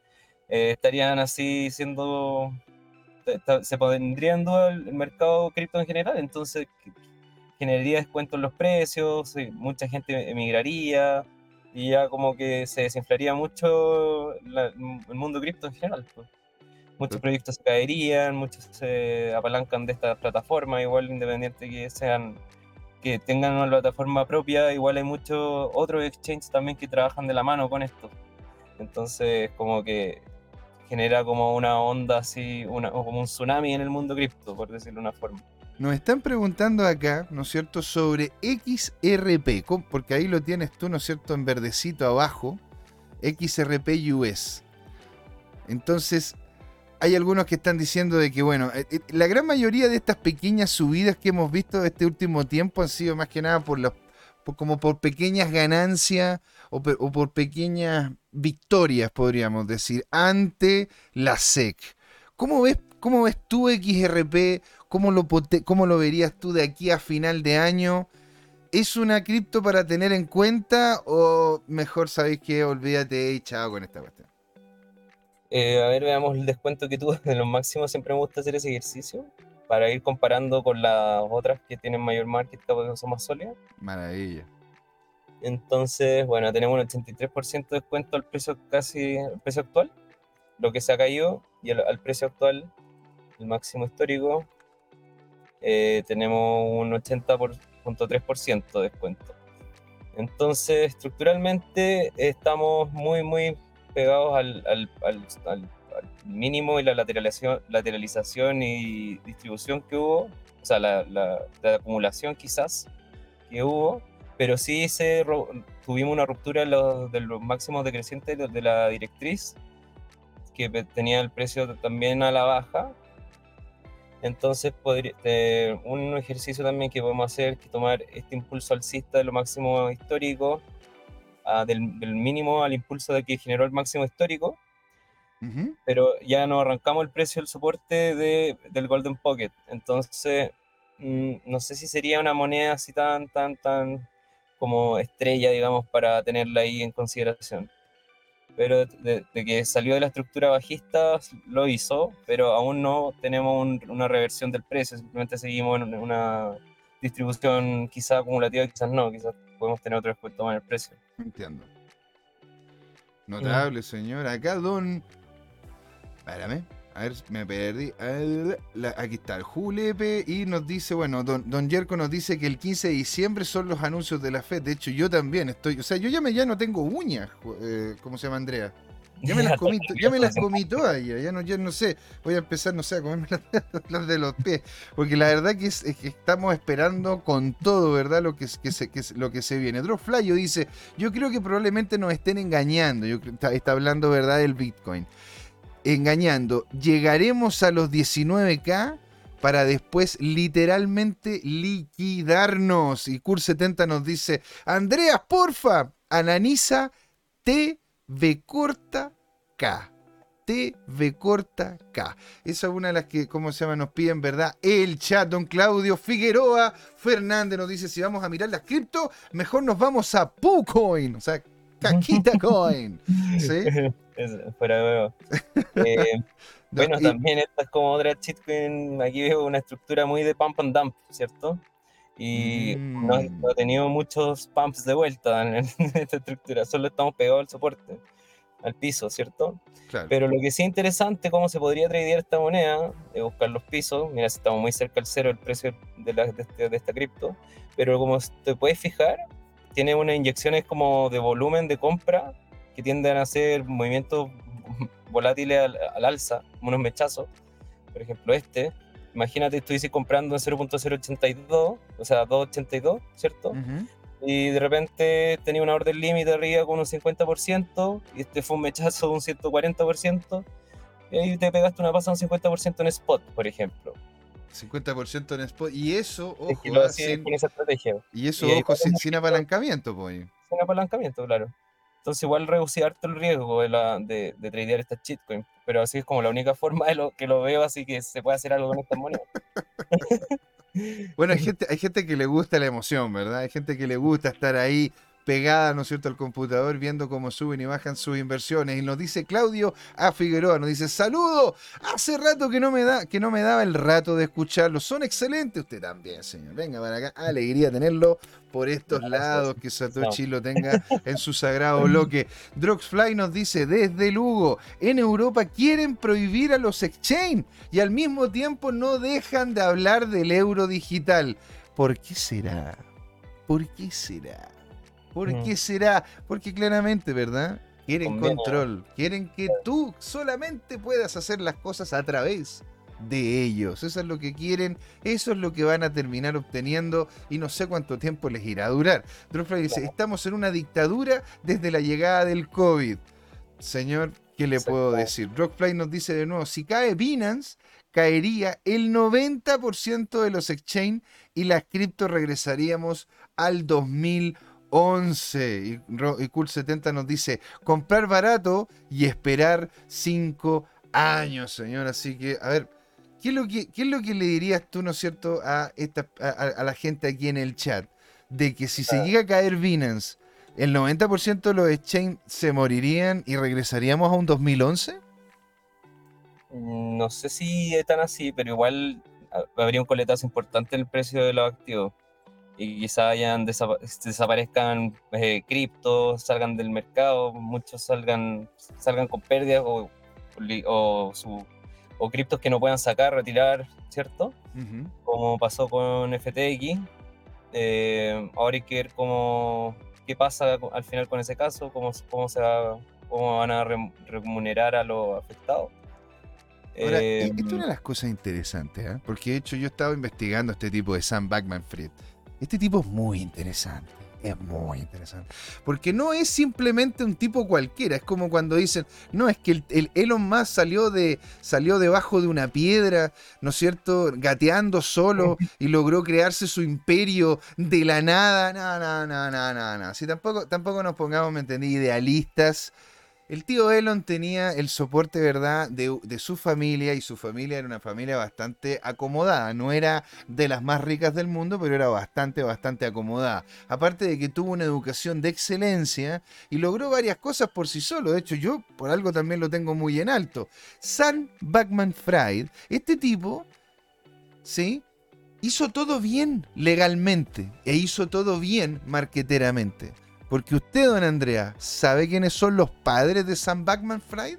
eh, estarían así siendo, esta- se pondría en duda el mercado cripto en general, entonces generaría descuentos en los precios, eh, mucha gente emigraría y ya como que se desinflaría mucho la- el mundo cripto en general. pues. Muchos proyectos se caerían, muchos se apalancan de esta plataforma, igual independiente que sean que tengan una plataforma propia, igual hay muchos otros exchanges también que trabajan de la mano con esto. Entonces, como que genera como una onda así, una, como un tsunami en el mundo cripto, por decirlo de una forma. Nos están preguntando acá, ¿no es cierto?, sobre XRP, porque ahí lo tienes tú, ¿no es cierto?, en verdecito abajo, XRP US. Entonces, hay algunos que están diciendo de que, bueno, eh, eh, la gran mayoría de estas pequeñas subidas que hemos visto este último tiempo han sido más que nada por los, por- como por pequeñas ganancias o, por pequeñas victorias, podríamos decir, ante la SEC. ¿Cómo ves, cómo ves tú XRP? ¿Cómo lo, ¿Cómo lo verías tú de aquí a final de año? ¿es una cripto para tener en cuenta o mejor sabéis que olvídate y chao con esta cuestión? Eh, a ver, veamos el descuento que tuvo *laughs* de los máximos. Siempre me gusta hacer ese ejercicio para ir comparando con las otras que tienen mayor market cap que son más sólidas. Maravilla. Entonces, bueno, tenemos un 83% de descuento al precio casi al precio actual, lo que se ha caído, y al, precio actual, el máximo histórico, eh, tenemos un 80.3% de descuento. Entonces, estructuralmente estamos muy, muy pegados al, al, al, mínimo y la lateralización, lateralización y distribución que hubo, o sea, la, la, la acumulación quizás que hubo pero sí se tuvimos una ruptura de los, de los máximos decrecientes de la directriz, que tenía el precio también a la baja. Entonces, podría, eh, un ejercicio también que podemos hacer es tomar este impulso alcista de lo máximo histórico, del, mínimo al impulso de que generó el máximo histórico, pero ya no arrancamos el precio del soporte de, del Golden Pocket. Entonces, mm, no sé si sería una moneda así tan, tan, tan como estrella, digamos, para tenerla ahí en consideración. Pero de, que salió de la estructura bajista, lo hizo, pero aún no tenemos una reversión del precio, simplemente seguimos en una distribución quizá acumulativa, quizás no, quizás podemos tener otro descuento más en el precio. Entiendo. Notable, señor. Acá, don. Espérame. A ver, me perdí. Aquí está el Julepe y nos dice, bueno, don, don Yerko nos dice que el 15 de diciembre son los anuncios de la FED. De hecho, yo también estoy, o sea, yo ya, me, ya no tengo uñas, eh, ¿cómo se llama Andrea? Ya me las *laughs* comí, ya me las comí todas ya, no, ya no sé, voy a empezar, no sé, a comerme las, *laughs* de los pies, porque la verdad que, es, que estamos esperando con todo, ¿verdad? Lo que, que, se, que lo que se viene. Dice, yo creo que probablemente nos estén engañando, yo, está, está hablando, ¿verdad?, del Bitcoin engañando. Llegaremos a los 19K para después literalmente liquidarnos. Y Cur70 nos dice, Andreas, porfa, ananiza TV corta K. TV corta K. Esa es una de las que, ¿cómo se llama? Nos piden, ¿verdad? El chat, don Claudio Figueroa Fernández nos dice, si vamos a mirar las cripto, mejor nos vamos a PuCoin. O sea, Caquita Coin. ¿Sí? *laughs* fuera *laughs* eh, bueno, también esta es como otra shitcoin. Aquí veo una estructura muy de pump and dump, ¿cierto? Y no, he mm. tenido muchos pumps de vuelta *laughs* en, esta estructura, solo estamos pegados al soporte, al piso, ¿cierto? Pero lo que sí es interesante, cómo se podría tradear esta moneda, es buscar los pisos. Mira, si estamos muy cerca al cero el precio de, la, de, este, de esta cripto, pero como te puedes fijar, tiene unas inyecciones como de volumen de compra que tienden a hacer movimientos *laughs* volátiles al, alza, como unos mechazos. Por ejemplo, este, imagínate, estuviese comprando en 0.082, o sea, 2.82, ¿cierto? Y de repente tenía una orden límite arriba con un 50%, y este fue un mechazo de un 140%, y ahí te pegaste una pasada un 50% en spot, por ejemplo. 50% en spot. Y eso, ojo, sin, esa estrategia. Y eso, ojo, sin, apalancamiento, pues. Sin apalancamiento, claro. Entonces igual reducir harto el riesgo de, la, de, de tradear estas shitcoins. Pero así es como la única *laughs* forma de lo que lo veo, así que se puede hacer algo con estas monedas. *laughs* bueno, hay gente, hay gente que le gusta la emoción, ¿verdad? Hay gente que le gusta estar ahí pegada, ¿no es cierto?, al computador viendo cómo suben y bajan sus inversiones. Y nos dice Claudio a Figueroa, nos dice, saludo, hace rato que no me da, que no me daba el rato de escucharlo. Son excelentes. Usted también, señor. Venga para acá. Alegría tenerlo por estos lados, que Satoshi lo tenga en su sagrado bloque. Droxfly nos dice, desde Lugo, en Europa quieren prohibir a los exchange y al mismo tiempo no dejan de hablar del euro digital. ¿Por qué será? ¿Por qué será? ¿Por qué será? Porque claramente, ¿verdad? Quieren control. Quieren que tú solamente puedas hacer las cosas a través de ellos. Eso es lo que quieren, eso es lo que van a terminar obteniendo y no sé cuánto tiempo les irá a durar. Dropfly dice, estamos en una dictadura desde la llegada del COVID. Señor, ¿qué le puedo decir? Rockfly nos dice de nuevo, si cae Binance, caería el 90% de los exchange y las cripto regresaríamos al 2000 11. Y, Cool70 nos dice, comprar barato y esperar 5 años, señor. Así que, a ver, ¿qué es lo que, es lo que le dirías tú, ¿no es cierto, a, esta, a, la gente aquí en el chat? de que si se llega a caer Binance, el 90% de los exchange se morirían y regresaríamos a un 2011? Mm, no sé si es tan así, pero igual habría un coletazo importante en el precio de los activos. Y quizá hayan desaparezcan eh, criptos, salgan del mercado, muchos salgan, salgan con pérdidas o, o, su, o criptos que no puedan sacar, retirar, ¿cierto? Como pasó con FTX. Eh, ahora hay que ver cómo, qué pasa al final con ese caso, cómo, cómo, se va, cómo van a remunerar a los afectados. Ahora, e, esto es una de las cosas interesantes, ¿eh? porque de hecho yo estaba investigando este tipo de Sam Backman Fried. Este tipo es muy interesante. Es muy interesante. Porque no es simplemente un tipo cualquiera. Es como cuando dicen, no, es que el, Elon Musk salió, de, salió debajo de una piedra, ¿no es cierto? Gateando solo y logró crearse su imperio de la nada. No, no, no, no, no, no. Si tampoco, tampoco nos pongamos, ¿me entendí? Idealistas el tío Elon tenía el soporte, ¿verdad?, de, su familia y su familia era una familia bastante acomodada. No era de las más ricas del mundo, pero era bastante, bastante acomodada. Aparte de que tuvo una educación de excelencia y logró varias cosas por sí solo. De hecho, yo por algo también lo tengo muy en alto. Sam Backman Fried, este tipo, ¿sí? Hizo todo bien legalmente e hizo todo bien marqueteramente. Porque usted, don Andrea, ¿sabe quiénes son los padres de Sam Backman Fried?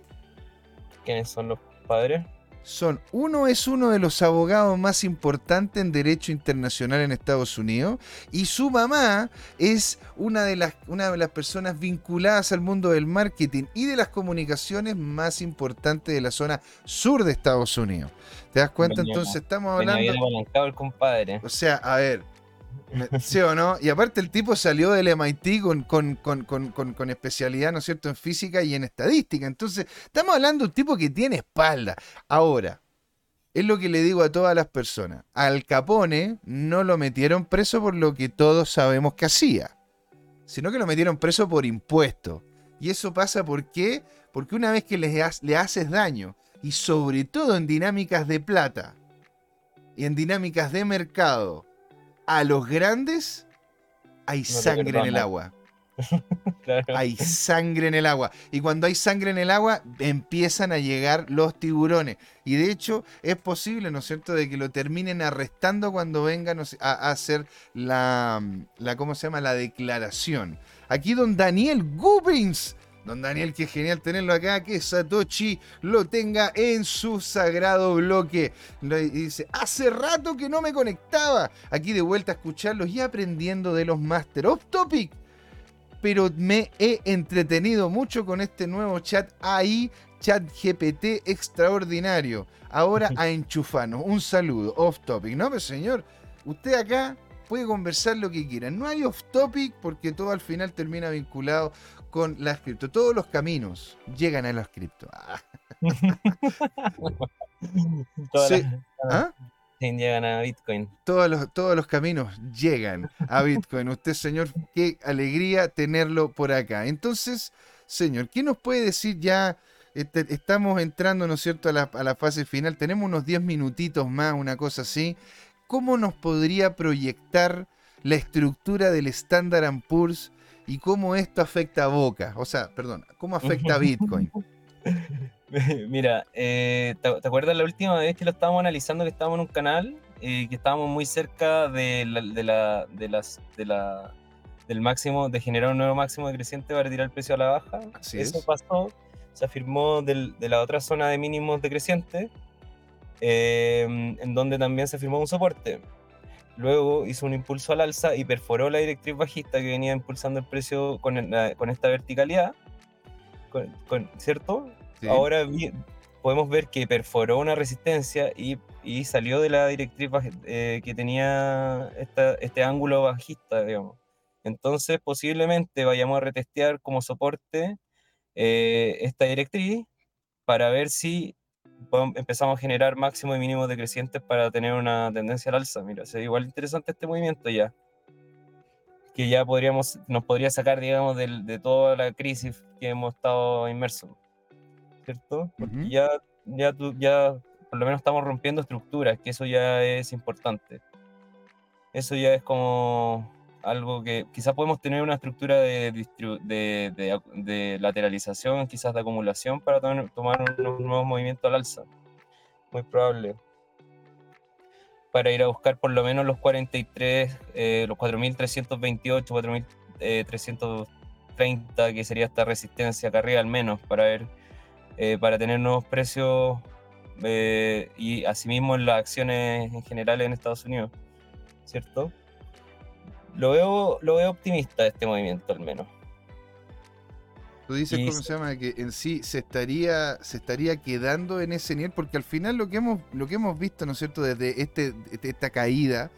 ¿Quiénes son los padres? Son, uno es uno de los abogados más importantes en derecho internacional en Estados Unidos y su mamá es una de las, una de las personas vinculadas al mundo del marketing y de las comunicaciones más importantes de la zona sur de Estados Unidos. ¿Te das cuenta? Entonces estamos hablando... El compadre. O sea, a ver, ¿Sí o no? Y aparte el tipo salió del MIT con, con, especialidad, ¿no es cierto?, en física y en estadística. Entonces, estamos hablando de un tipo que tiene espalda. Ahora, es lo que le digo a todas las personas. Al Capone no lo metieron preso por lo que todos sabemos que hacía, sino que lo metieron preso por impuesto. Y eso pasa ¿por qué? Porque una vez que le, le haces daño, y sobre todo en dinámicas de plata, y en dinámicas de mercado, a los grandes hay sangre en el agua. *laughs* Hay sangre en el agua. Y cuando hay sangre en el agua, empiezan a llegar los tiburones. Y de hecho, es posible, ¿no es cierto?, de que lo terminen arrestando cuando vengan a, hacer la, la, ¿cómo se llama?, la declaración. Aquí don Daniel Gubins Don Daniel, qué genial tenerlo acá, que Satoshi lo tenga en su sagrado bloque. Dice, hace rato que no me conectaba. Aquí de vuelta a escucharlos y aprendiendo de los Master of Topic. Pero me he entretenido mucho con este nuevo chat ahí, chat GPT extraordinario. Ahora a enchufarnos. Un saludo, off topic. No, pero señor, usted acá puede conversar lo que quiera. No hay off topic porque todo al final termina vinculado con las cripto. Todos los caminos llegan a las cripto. Ah. *laughs* ¿Ah? Llegan a Bitcoin. Todos los, todos los caminos llegan a Bitcoin. Usted, señor, qué alegría tenerlo por acá. Entonces, señor, ¿qué nos puede decir ya? Este, estamos entrando, ¿no es cierto?, a la, a la fase final. Tenemos unos 10 minutitos más, una cosa así. ¿Cómo nos podría proyectar la estructura del Standard Poor's y cómo esto afecta a Boca. O sea, perdón, cómo afecta a *laughs* Bitcoin. *laughs* Mira, eh, ¿te, acuerdas la última vez que lo estábamos analizando, que estábamos en un canal, y que estábamos muy cerca de la, de la, de las, de la, del máximo, de generar un nuevo máximo de creciente para tirar el precio a la baja? Eso pasó, se afirmó de la otra zona de mínimos decrecientes, eh, en donde también se firmó un soporte. Luego hizo un impulso al alza y perforó la directriz bajista que venía impulsando el precio con, con esta verticalidad, con, ¿cierto? Ahora podemos ver que perforó una resistencia y, y salió de la directriz eh, que tenía esta, este ángulo bajista, digamos. Entonces posiblemente vayamos a retestear como soporte eh, esta directriz para ver si empezamos a generar máximo y mínimo decrecientes para tener una tendencia al alza. Mira, es igual interesante este movimiento ya. Que ya podríamos, nos podría sacar, digamos, de, de toda la crisis que hemos estado inmersos. ¿Cierto? Porque ya, ya, ya, por lo menos estamos rompiendo estructuras, que eso ya es importante. Eso ya es como, algo que quizás podemos tener una estructura de, de, lateralización, quizás de acumulación para tomar, un, nuevo movimiento al alza. Muy probable. Para ir a buscar por lo menos los 43, eh, los 4.328, 4.330, que sería esta resistencia acá arriba al menos, para ver, eh, para tener nuevos precios eh, y asimismo en las acciones en general en Estados Unidos, ¿cierto? Lo veo, lo veo optimista este movimiento al menos. Tú dices, ¿cómo se llama? Que en sí se estaría, se estaría quedando en ese nivel, porque al final lo que hemos, lo que hemos visto, ¿no es cierto?, desde este, esta caída,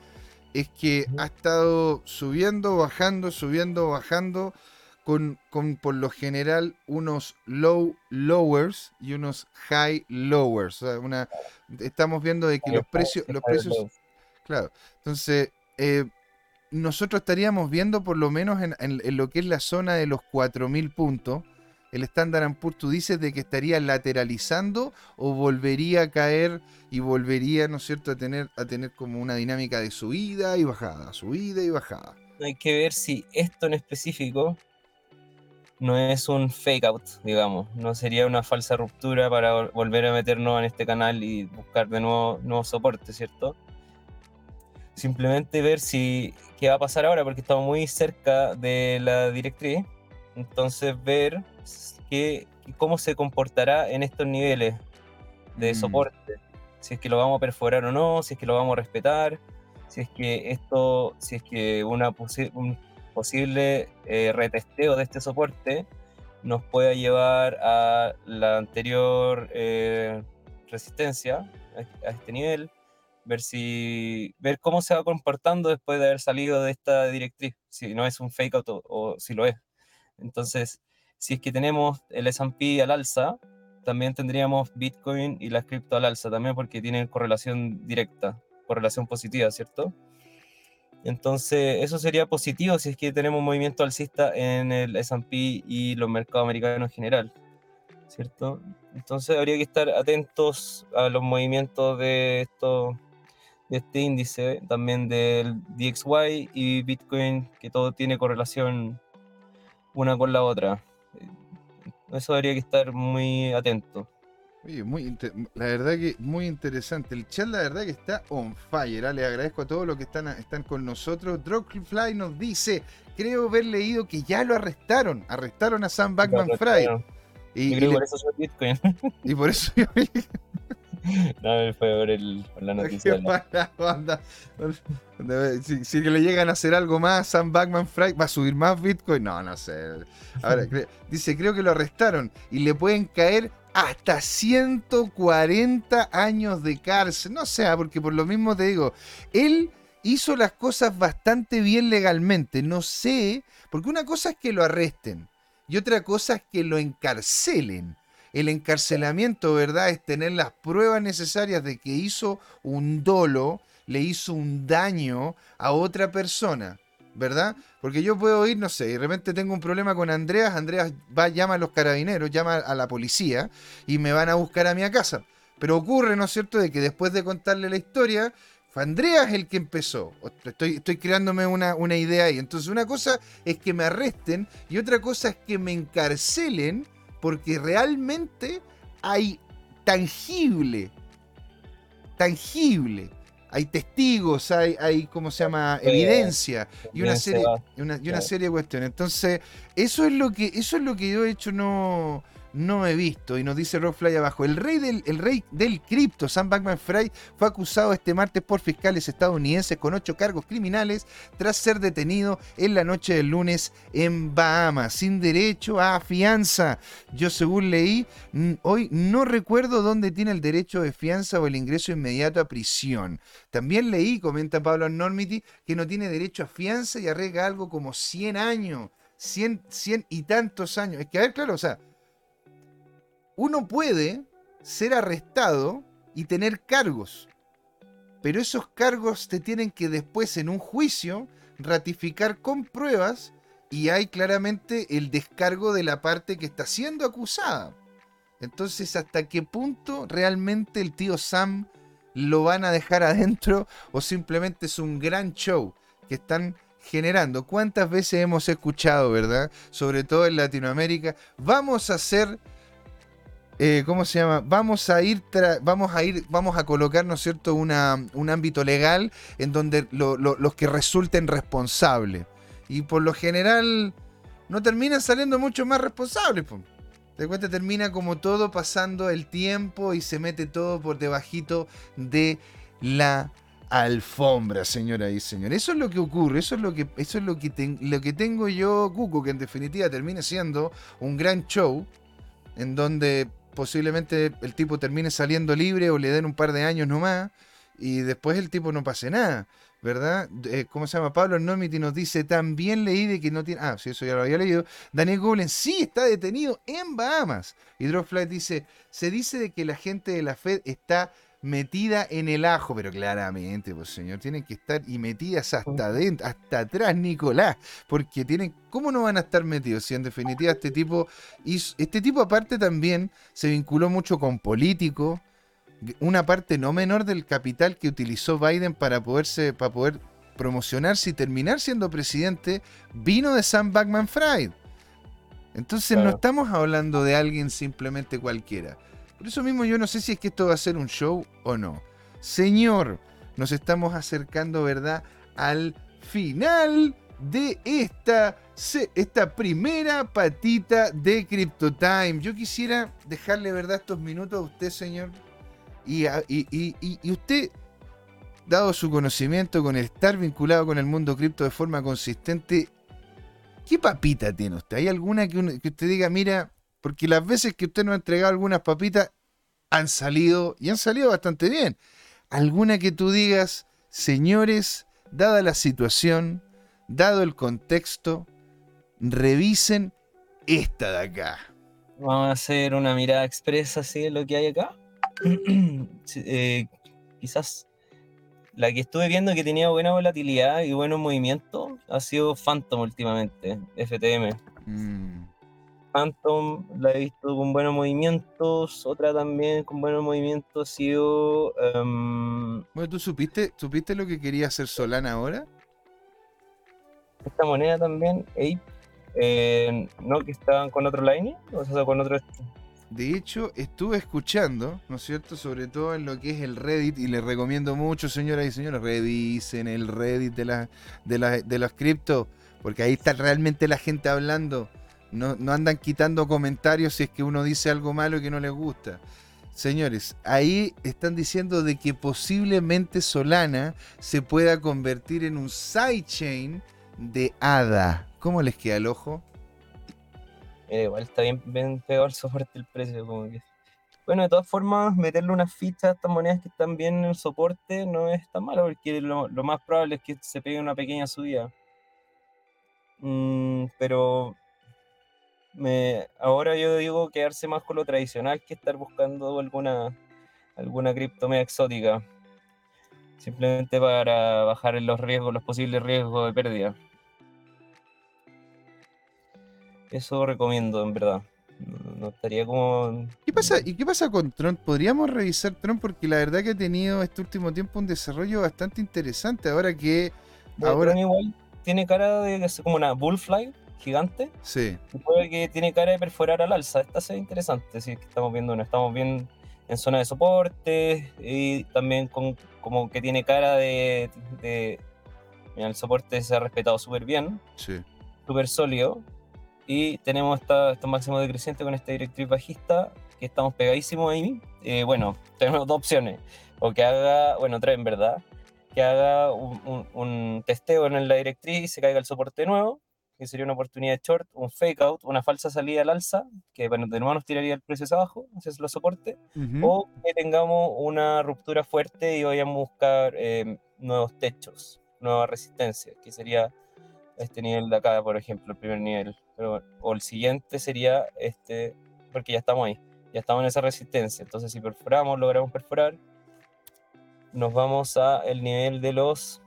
es que ha estado subiendo, bajando, subiendo, bajando, con, con por lo general unos low lowers y unos high lowers. O sea, una, estamos viendo de que los precios, los precios, claro. Entonces, eh, nosotros estaríamos viendo por lo menos en, lo que es la zona de los 4.000 puntos. El Standard Poor's, tú dices de que estaría lateralizando o volvería a caer y volvería, ¿no es cierto?, a tener, a tener como una dinámica de subida y bajada, subida y bajada. Hay que ver si esto en específico no es un fake out, digamos. No sería una falsa ruptura para volver a meternos en este canal y buscar de nuevo nuevos soportes, ¿cierto? Simplemente ver si qué va a pasar ahora, porque estamos muy cerca de la directriz. Entonces ver qué, cómo se comportará en estos niveles de mm. soporte. Si es que lo vamos a perforar o no, si es que lo vamos a respetar, si es que esto, si es que una un posible eh, retesteo de este soporte nos pueda llevar a la anterior eh, resistencia, a este nivel, ver si ver cómo se va comportando después de haber salido de esta directriz, si no es un fake out o, si lo es. Entonces, si es que tenemos el S&P al alza, también tendríamos Bitcoin y la cripto al alza también porque tienen correlación directa, correlación positiva, ¿cierto? Entonces, eso sería positivo si es que tenemos un movimiento alcista en el S&P y los mercados americanos en general, ¿cierto? Entonces, habría que estar atentos a los movimientos de estos de este índice, también del DXY y Bitcoin, que todo tiene correlación una con la otra. Eso habría que estar muy atento. Oye, muy la verdad que muy interesante. El chat, la verdad que está on fire. ¿ah? Le agradezco a todos los que están, están con nosotros. Dropfly nos dice: Creo haber leído que ya lo arrestaron. Arrestaron a Sam Backman Fry. Y, por eso soy Bitcoin. *laughs* Y por eso *laughs* no, fue por, el, por la noticia. si, si, le llegan a hacer algo más, Sam Backman Fry va a subir más Bitcoin. No, no sé. Ahora, *laughs* dice, creo que lo arrestaron y le pueden caer hasta 140 años de cárcel. No sé, ah, porque por lo mismo te digo, él hizo las cosas bastante bien legalmente. No sé, porque una cosa es que lo arresten y otra cosa es que lo encarcelen. El encarcelamiento, ¿verdad? Es tener las pruebas necesarias de que hizo un dolo, le hizo un daño a otra persona. ¿verdad? Porque yo puedo ir, no sé, de repente tengo un problema con Andreas, Andreas va, llama a los carabineros, llama a la policía y me van a buscar a mi casa. Pero ocurre, ¿no es cierto?, de que después de contarle la historia, fue Andreas el que empezó. Estoy, estoy creándome una, una idea ahí. Entonces, una cosa es que me arresten y otra cosa es que me encarcelen porque realmente hay tangible, tangible, hay testigos, hay, hay ¿cómo se llama? Evidencia y una serie, y una, y una serie de cuestiones. Entonces, eso es lo que, eso es lo que yo he hecho no no he visto. Y nos dice Rockfly abajo. El rey del, el rey del cripto, Sam Bankman Fried, fue acusado este martes por fiscales estadounidenses con ocho cargos criminales tras ser detenido en la noche del lunes en Bahamas, sin derecho a fianza. Yo, según leí, hoy no recuerdo dónde tiene el derecho de fianza o el ingreso inmediato a prisión. También leí, comenta Pablo Normity, que no tiene derecho a fianza y arrega algo como 100 años. 100, 100 y tantos años. Es que, a ver, claro, o sea, uno puede ser arrestado y tener cargos, pero esos cargos te tienen que después en un juicio ratificar con pruebas y hay claramente el descargo de la parte que está siendo acusada. Entonces, ¿hasta qué punto realmente el tío Sam lo van a dejar adentro o simplemente es un gran show que están generando. ¿Cuántas veces hemos escuchado, verdad? Sobre todo en Latinoamérica, vamos a hacer eh, ¿cómo se llama? Vamos a ir, vamos a ir, vamos a colocar, ¿no es cierto?, un ámbito legal en donde los que resulten responsables. Y por lo general no terminan saliendo mucho más responsables. De cuenta termina como todo pasando el tiempo y se mete todo por debajito de la alfombra, señora y señores. Eso es lo que ocurre, eso es lo que, eso es lo que, lo que tengo yo, Cuco, que en definitiva termine siendo un gran show en donde posiblemente el tipo termine saliendo libre o le den un par de años nomás y después el tipo no pase nada. ¿verdad? Eh, ¿Cómo se llama? Pablo Nomiti nos dice, también leí de que no tiene... Ah, sí, eso ya lo había leído. Daniel Goblin sí está detenido en Bahamas. Y dice, se dice de que la gente de la Fed está metida en el ajo, pero claramente, pues señor, tienen que estar y metidas hasta adentro, hasta atrás, Nicolás, porque tienen, ¿cómo no van a estar metidos? Si en definitiva este tipo, este tipo aparte también se vinculó mucho con políticos, una parte no menor del capital que utilizó Biden para, poderse, para poder promocionarse y terminar siendo presidente vino de Sam Backman Fried. Entonces no estamos hablando de alguien simplemente cualquiera. Por eso mismo yo no sé si es que esto va a ser un show o no. Señor, nos estamos acercando, ¿verdad? Al final de esta, esta primera patita de Crypto Time. Yo quisiera dejarle, ¿verdad?, estos minutos a usted, señor, y, usted, dado su conocimiento con estar vinculado con el mundo cripto de forma consistente, ¿qué papita tiene usted? ¿Hay alguna que, usted diga, mira, porque las veces que usted nos ha entregado algunas papitas han salido y han salido bastante bien? ¿Alguna que tú digas, señores, dada la situación, dado el contexto, revisen esta de acá? Vamos a hacer una mirada expresa así de lo que hay acá. *clears throat* Eh, quizás la que estuve viendo que tenía buena volatilidad y buenos movimientos ha sido Phantom últimamente, FTM. Mm. Phantom la he visto con buenos movimientos, otra también con buenos movimientos ha sido... Em, bueno, ¿tú supiste, supiste lo que quería hacer Solana ahora? Esta moneda también, Ape, eh, ¿no? Que estaban con otro line, o sea, con otro de hecho, estuve escuchando, ¿no es cierto? Sobre todo en lo que es el Reddit, y les recomiendo mucho, señoras y señores, revisen el Reddit de, la, de, de los cripto, porque ahí está realmente la gente hablando. No, no andan quitando comentarios si es que uno dice algo malo que no les gusta. Señores, ahí están diciendo de que posiblemente Solana se pueda convertir en un sidechain de ADA. ¿Cómo les queda el ojo? Eh, igual está bien, bien pegado el soporte el precio. Como que... Bueno, de todas formas, meterle unas fichas a estas monedas que están bien en soporte no es tan malo, porque lo, más probable es que se pegue una pequeña subida. Mm, pero me, ahora yo digo quedarse más con lo tradicional que estar buscando alguna, alguna cripto media exótica. Simplemente para bajar los riesgos, los posibles riesgos de pérdida. Eso recomiendo, en verdad. No, estaría como. ¿Qué pasa? ¿Y qué pasa con Tron? Podríamos revisar Tron porque la verdad que ha tenido este último tiempo un desarrollo bastante interesante. Ahora que. ahora igual tiene cara de como una bullfly gigante. Sí. Puede que tiene cara de perforar al alza. Esta es interesante. Sí, que estamos viendo, estamos bien en zona de soporte y también con como que tiene cara de, mira, el soporte se ha respetado súper bien. Sí. Súper sólido. Y tenemos esta, estos máximos decrecientes con esta directriz bajista, que estamos pegadísimos ahí. Eh, bueno, *laughs* tenemos dos opciones. O que haga, bueno, tres en verdad, que haga un, testeo en la directriz y se caiga el soporte nuevo, que sería una oportunidad de short, un fake out, una falsa salida al alza, que bueno, de nuevo nos tiraría el precio hacia abajo, ese es los soportes, o que tengamos una ruptura fuerte y vayamos a buscar eh, nuevos techos, nueva resistencia, que sería este nivel de acá, por ejemplo, el primer nivel. Pero, o el siguiente sería este, porque ya estamos ahí, ya estamos en esa resistencia. Entonces, si perforamos, logramos perforar, nos vamos a el nivel de los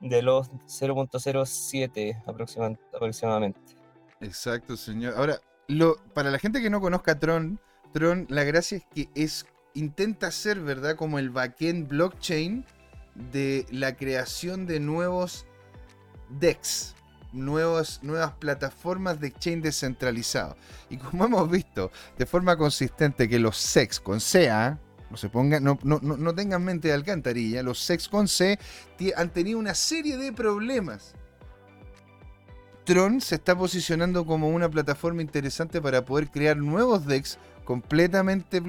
de los 0.07 aproximadamente. Exacto, señor. Ahora, lo, para la gente que no conozca Tron, Tron, la gracia es que es intenta ser, ¿verdad? Como el backend blockchain de la creación de nuevos DEX, nuevas, nuevas plataformas de exchange descentralizado. Y como hemos visto de forma consistente que los SEX con CA, no se no, no, no tengan mente de alcantarilla, los SEX con C han tenido una serie de problemas. Tron se está posicionando como una plataforma interesante para poder crear nuevos DEX completamente,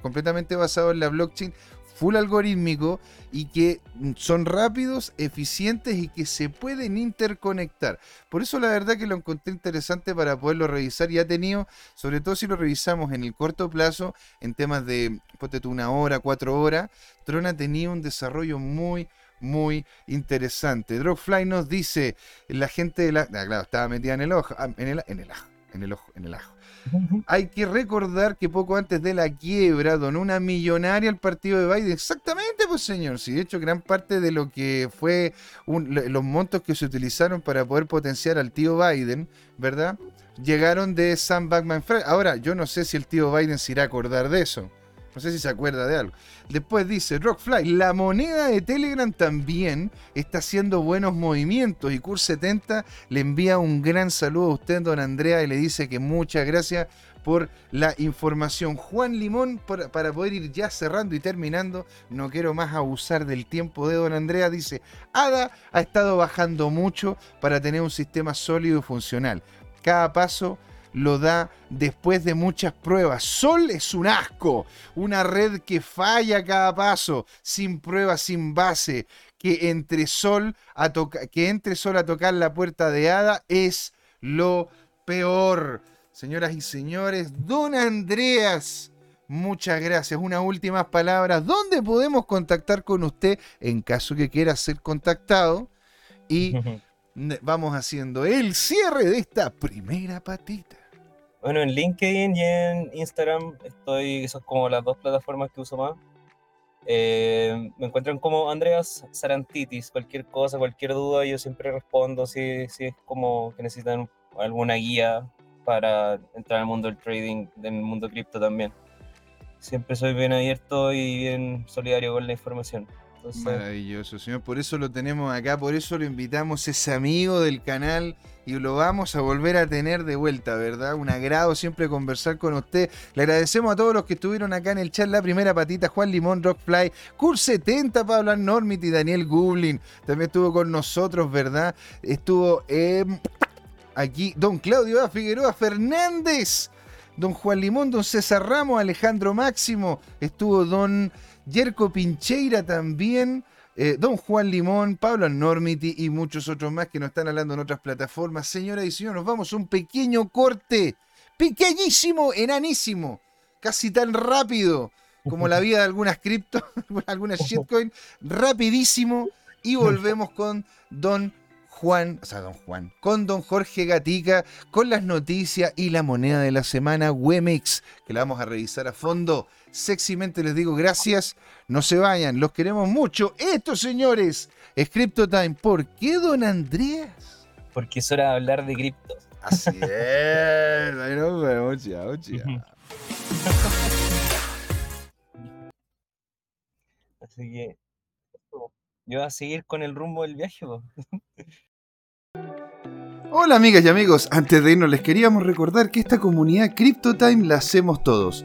completamente basados en la blockchain full algorítmico y que son rápidos, eficientes y que se pueden interconectar. Por eso la verdad que lo encontré interesante para poderlo revisar y ha tenido, sobre todo si lo revisamos en el corto plazo, en temas de, ponte una hora, cuatro horas, Tron ha tenido un desarrollo muy, muy interesante. Dropfly nos dice, la gente de la... Ah, claro, estaba metida en el ojo, ah, en el, en el ajo, en el ojo, en el ajo. Hay que recordar que poco antes de la quiebra donó una millonaria al partido de Biden. Exactamente, pues señor. Sí, de hecho, gran parte de lo que fue los montos que se utilizaron para poder potenciar al tío Biden, ¿verdad? Llegaron de Sam Backman Ahora, yo no sé si el tío Biden se irá a acordar de eso. No sé si se acuerda de algo. Después dice Rockfly, la moneda de Telegram también está haciendo buenos movimientos y Cur70 le envía un gran saludo a usted, don Andrea, y le dice que muchas gracias por la información. Juan Limón, para poder ir ya cerrando y terminando, no quiero más abusar del tiempo de don Andrea, dice, ADA ha estado bajando mucho para tener un sistema sólido y funcional. Cada paso lo da después de muchas pruebas. Sol es un asco, una red que falla cada paso, sin pruebas, sin base, que entre Sol a, que entre Sol a tocar la puerta de Hada es lo peor. Señoras y señores, don Andreas. Muchas gracias. Unas últimas palabras. ¿Dónde podemos contactar con usted en caso que quiera ser contactado? Y *laughs* vamos haciendo el cierre de esta primera patita. Bueno, en LinkedIn y en Instagram estoy, esas como las dos plataformas que uso más. Eh, me encuentran como Andreas Sarantitis, cualquier cosa, cualquier duda, yo siempre respondo si, si es como que necesitan alguna guía para entrar al mundo del trading, del mundo cripto también. Siempre soy bien abierto y bien solidario con la información. Maravilloso, señor. Por eso lo tenemos acá, por eso lo invitamos, es amigo del canal y lo vamos a volver a tener de vuelta, ¿verdad? Un agrado siempre conversar con usted. Le agradecemos a todos los que estuvieron acá en el chat, la primera patita, Juan Limón, Rockfly, Cur 70, Pablo Normit y Daniel Gublin. También estuvo con nosotros, ¿verdad? Estuvo aquí Don Claudio Figueroa Fernández, Don Juan Limón, Don César Ramos, Alejandro Máximo, estuvo Don... Yerko Pincheira también, eh, Don Juan Limón, Pablo Normiti y muchos otros más que nos están hablando en otras plataformas. Señoras y señores, nos vamos a un pequeño corte, pequeñísimo, enanísimo, casi tan rápido como la vida de algunas cripto, *laughs* algunas shitcoin, rapidísimo, y *laughs* volvemos con Don Juan, o sea, don Juan, con don Jorge Gatica, con las noticias y la moneda de la semana Wemex, que la vamos a revisar a fondo. Sexymente les digo gracias, no se vayan, los queremos mucho. Esto, señores, es Crypto Time. ¿Por qué, don Andreas? Porque es hora de hablar de cripto. Así es, bueno, chao, Así que yo voy a seguir con el rumbo del viaje. Hola amigas y amigos, antes de irnos les queríamos recordar que esta comunidad CryptoTime la hacemos todos,